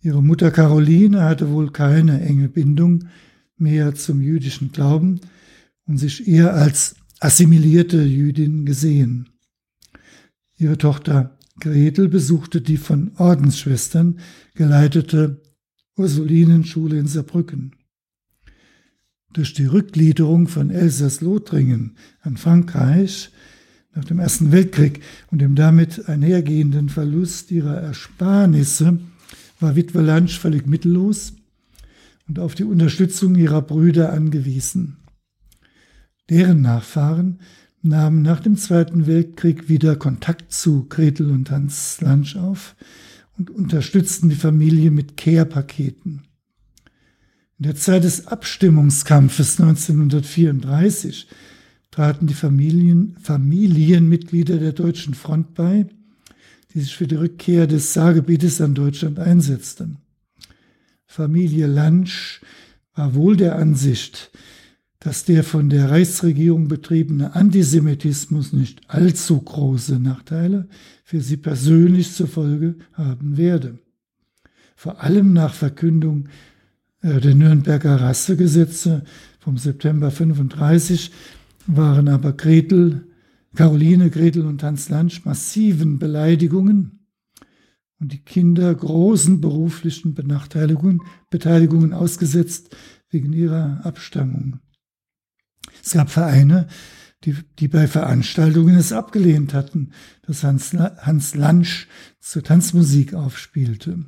Ihre Mutter Caroline hatte wohl keine enge Bindung mehr zum jüdischen Glauben und sich eher als assimilierte Jüdin gesehen. Ihre Tochter Gretel besuchte die von Ordensschwestern geleitete Ursulinenschule in Saarbrücken. Durch die Rückgliederung von Elsass-Lothringen an Frankreich nach dem Ersten Weltkrieg und dem damit einhergehenden Verlust ihrer Ersparnisse war Witwe Lansch völlig mittellos und auf die Unterstützung ihrer Brüder angewiesen. Deren Nachfahren nahmen nach dem Zweiten Weltkrieg wieder Kontakt zu Gretel und Hans Lansch auf und unterstützten die Familie mit Care-Paketen. In der Zeit des Abstimmungskampfes 1934 traten die Familien, Familienmitglieder der Deutschen Front bei, die sich für die Rückkehr des Saargebietes an Deutschland einsetzten. Familie Lansch war wohl der Ansicht, dass der von der Reichsregierung betriebene Antisemitismus nicht allzu große Nachteile für sie persönlich zur Folge haben werde. Vor allem nach Verkündung äh, der Nürnberger Rassegesetze vom September 35 waren aber Gretel, Caroline, Gretel und Hans Lansch massiven Beleidigungen und die Kinder großen beruflichen Benachteiligungen Beteiligungen ausgesetzt wegen ihrer Abstammung. Es gab Vereine, die, die bei Veranstaltungen es abgelehnt hatten, dass Hans, Hans Lansch zur Tanzmusik aufspielte.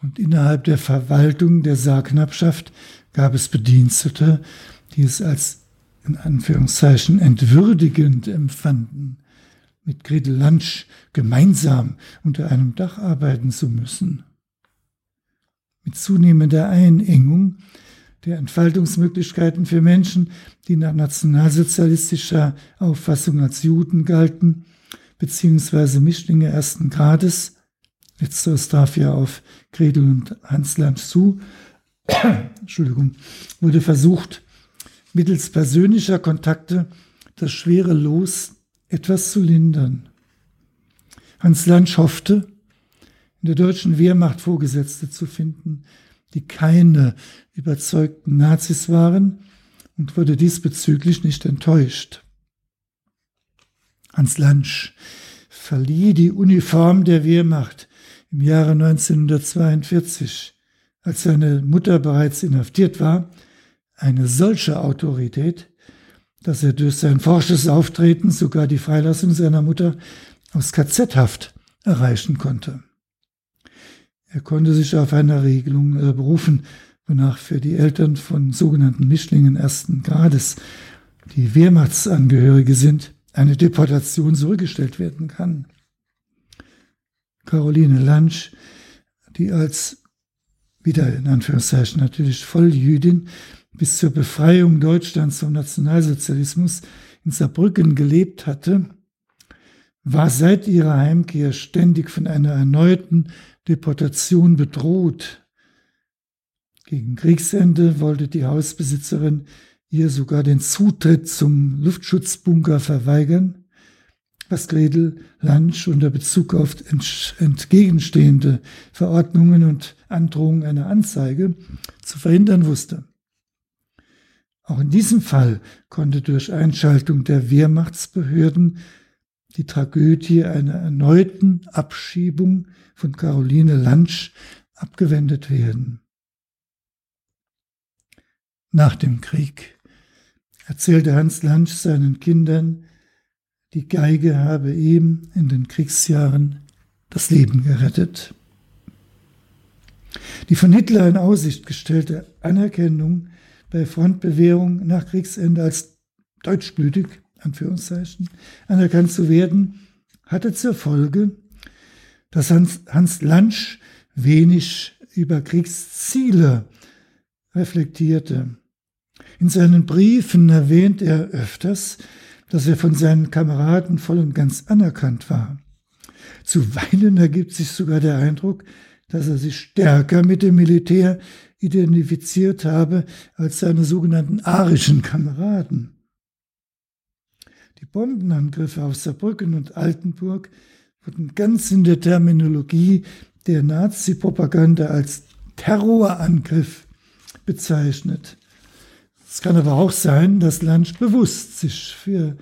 Und innerhalb der Verwaltung der Saarknappschaft gab es Bedienstete, die es als in Anführungszeichen entwürdigend empfanden, mit Gretel Lansch gemeinsam unter einem Dach arbeiten zu müssen. Mit zunehmender Einengung der Entfaltungsmöglichkeiten für Menschen, die nach nationalsozialistischer Auffassung als Juden galten, beziehungsweise Mischlinge ersten Grades, letzteres traf ja auf Gretel und Hans Lansch zu, Entschuldigung, wurde versucht, mittels persönlicher Kontakte das schwere Los etwas zu lindern. Hans Lansch hoffte, in der deutschen Wehrmacht Vorgesetzte zu finden, die keine überzeugten Nazis waren und wurde diesbezüglich nicht enttäuscht. Hans Lansch verlieh die Uniform der Wehrmacht im Jahre 1942, als seine Mutter bereits inhaftiert war, eine solche Autorität, dass er durch sein forsches Auftreten sogar die Freilassung seiner Mutter aus KZ-Haft erreichen konnte. Er konnte sich auf eine Regelung äh, berufen, wonach für die Eltern von sogenannten Mischlingen ersten Grades, die Wehrmachtsangehörige sind, eine Deportation zurückgestellt werden kann. Caroline Lansch, die als, wieder in Anführungszeichen natürlich Volljüdin, bis zur Befreiung Deutschlands vom Nationalsozialismus in Saarbrücken gelebt hatte, war seit ihrer Heimkehr ständig von einer erneuten Deportation bedroht. Gegen Kriegsende wollte die Hausbesitzerin ihr sogar den Zutritt zum Luftschutzbunker verweigern, was Gretel Lansch unter Bezug auf entgegenstehende Verordnungen und Androhungen einer Anzeige zu verhindern wusste. Auch in diesem Fall konnte durch Einschaltung der Wehrmachtsbehörden die Tragödie einer erneuten Abschiebung von Caroline Lansch abgewendet werden. Nach dem Krieg erzählte Hans Lansch seinen Kindern, die Geige habe ihm in den Kriegsjahren das Leben gerettet. Die von Hitler in Aussicht gestellte Anerkennung bei Frontbewährung nach Kriegsende als deutschblütig Anführungszeichen, anerkannt zu werden, hatte zur Folge, dass Hans, Hans Lansch wenig über Kriegsziele reflektierte. In seinen Briefen erwähnt er öfters, dass er von seinen Kameraden voll und ganz anerkannt war. Zuweilen ergibt sich sogar der Eindruck, dass er sich stärker mit dem Militär identifiziert habe als seine sogenannten arischen Kameraden. Die Bombenangriffe auf Saarbrücken und Altenburg ganz in der Terminologie der Nazi-Propaganda als Terrorangriff bezeichnet. Es kann aber auch sein, dass Lansch bewusst sich für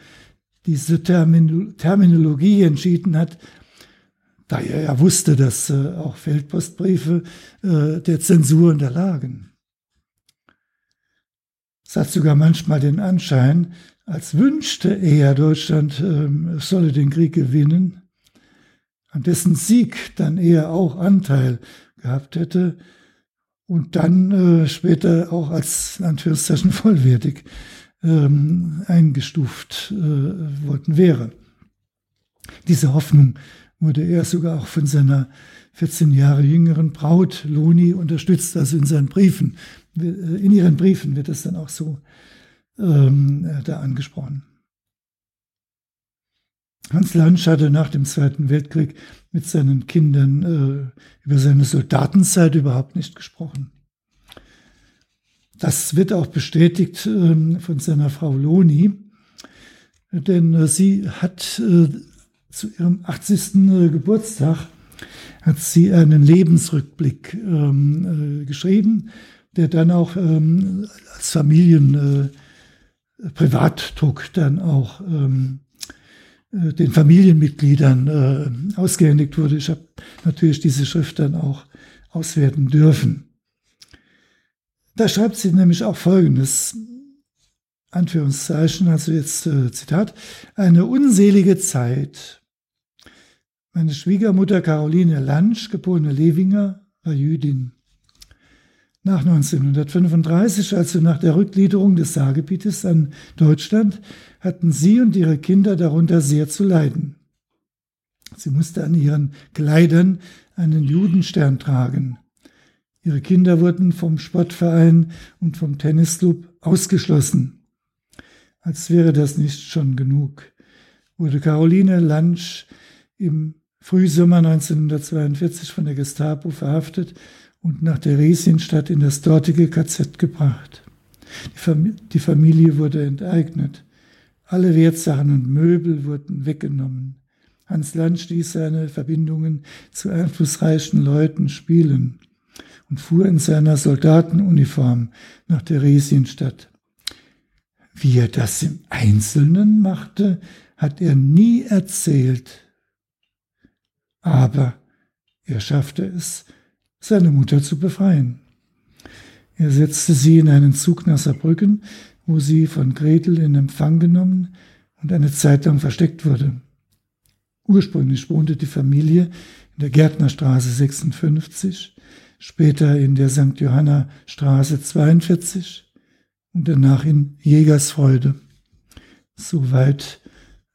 diese Termin Terminologie entschieden hat, da er ja wusste, dass äh, auch Feldpostbriefe äh, der Zensur unterlagen. Es hat sogar manchmal den Anschein, als wünschte er, Deutschland ähm, solle den Krieg gewinnen, an dessen Sieg dann er auch Anteil gehabt hätte und dann äh, später auch als Anführungszeichen vollwertig ähm, eingestuft äh, worden wäre. Diese Hoffnung wurde er sogar auch von seiner 14 Jahre jüngeren Braut Loni unterstützt, also in seinen Briefen. Äh, in ihren Briefen wird das dann auch so ähm, da angesprochen. Hans Lansch hatte nach dem Zweiten Weltkrieg mit seinen Kindern äh, über seine Soldatenzeit überhaupt nicht gesprochen. Das wird auch bestätigt äh, von seiner Frau Loni, denn äh, sie hat äh, zu ihrem 80. Äh, Geburtstag hat sie einen Lebensrückblick ähm, äh, geschrieben, der dann auch ähm, als Familien Privatdruck dann auch ähm, äh, den Familienmitgliedern äh, ausgehändigt wurde. Ich habe natürlich diese Schrift dann auch auswerten dürfen. Da schreibt sie nämlich auch Folgendes, Anführungszeichen, also jetzt äh, Zitat, eine unselige Zeit. Meine Schwiegermutter Caroline Lansch, geborene Lewinger, war Jüdin. Nach 1935, also nach der Rückgliederung des Saargebietes an Deutschland, hatten sie und ihre Kinder darunter sehr zu leiden. Sie musste an ihren Kleidern einen Judenstern tragen. Ihre Kinder wurden vom Sportverein und vom Tennisclub ausgeschlossen. Als wäre das nicht schon genug, wurde Caroline Lansch im Frühsommer 1942 von der Gestapo verhaftet und nach Theresienstadt in das dortige KZ gebracht. Die, Fam die Familie wurde enteignet. Alle Wertsachen und Möbel wurden weggenommen. Hans Land ließ seine Verbindungen zu einflussreichen Leuten spielen und fuhr in seiner Soldatenuniform nach Theresienstadt. Wie er das im Einzelnen machte, hat er nie erzählt. Aber er schaffte es, seine Mutter zu befreien. Er setzte sie in einen Zug nach Saarbrücken, wo sie von Gretel in Empfang genommen und eine Zeit lang versteckt wurde. Ursprünglich wohnte die Familie in der Gärtnerstraße 56, später in der St. Johanna Straße 42 und danach in Jägersfreude. Soweit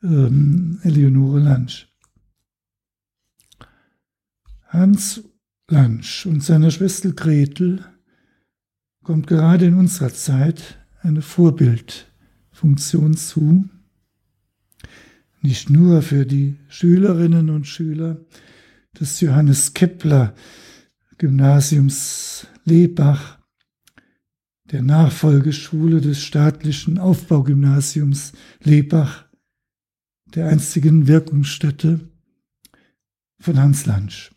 ähm, Eleonore Lansch. Hans Lansch und seiner Schwester Gretel kommt gerade in unserer Zeit eine Vorbildfunktion zu, nicht nur für die Schülerinnen und Schüler des Johannes Kepler Gymnasiums Lebach, der Nachfolgeschule des staatlichen Aufbaugymnasiums Lebach, der einzigen Wirkungsstätte von Hans Lansch.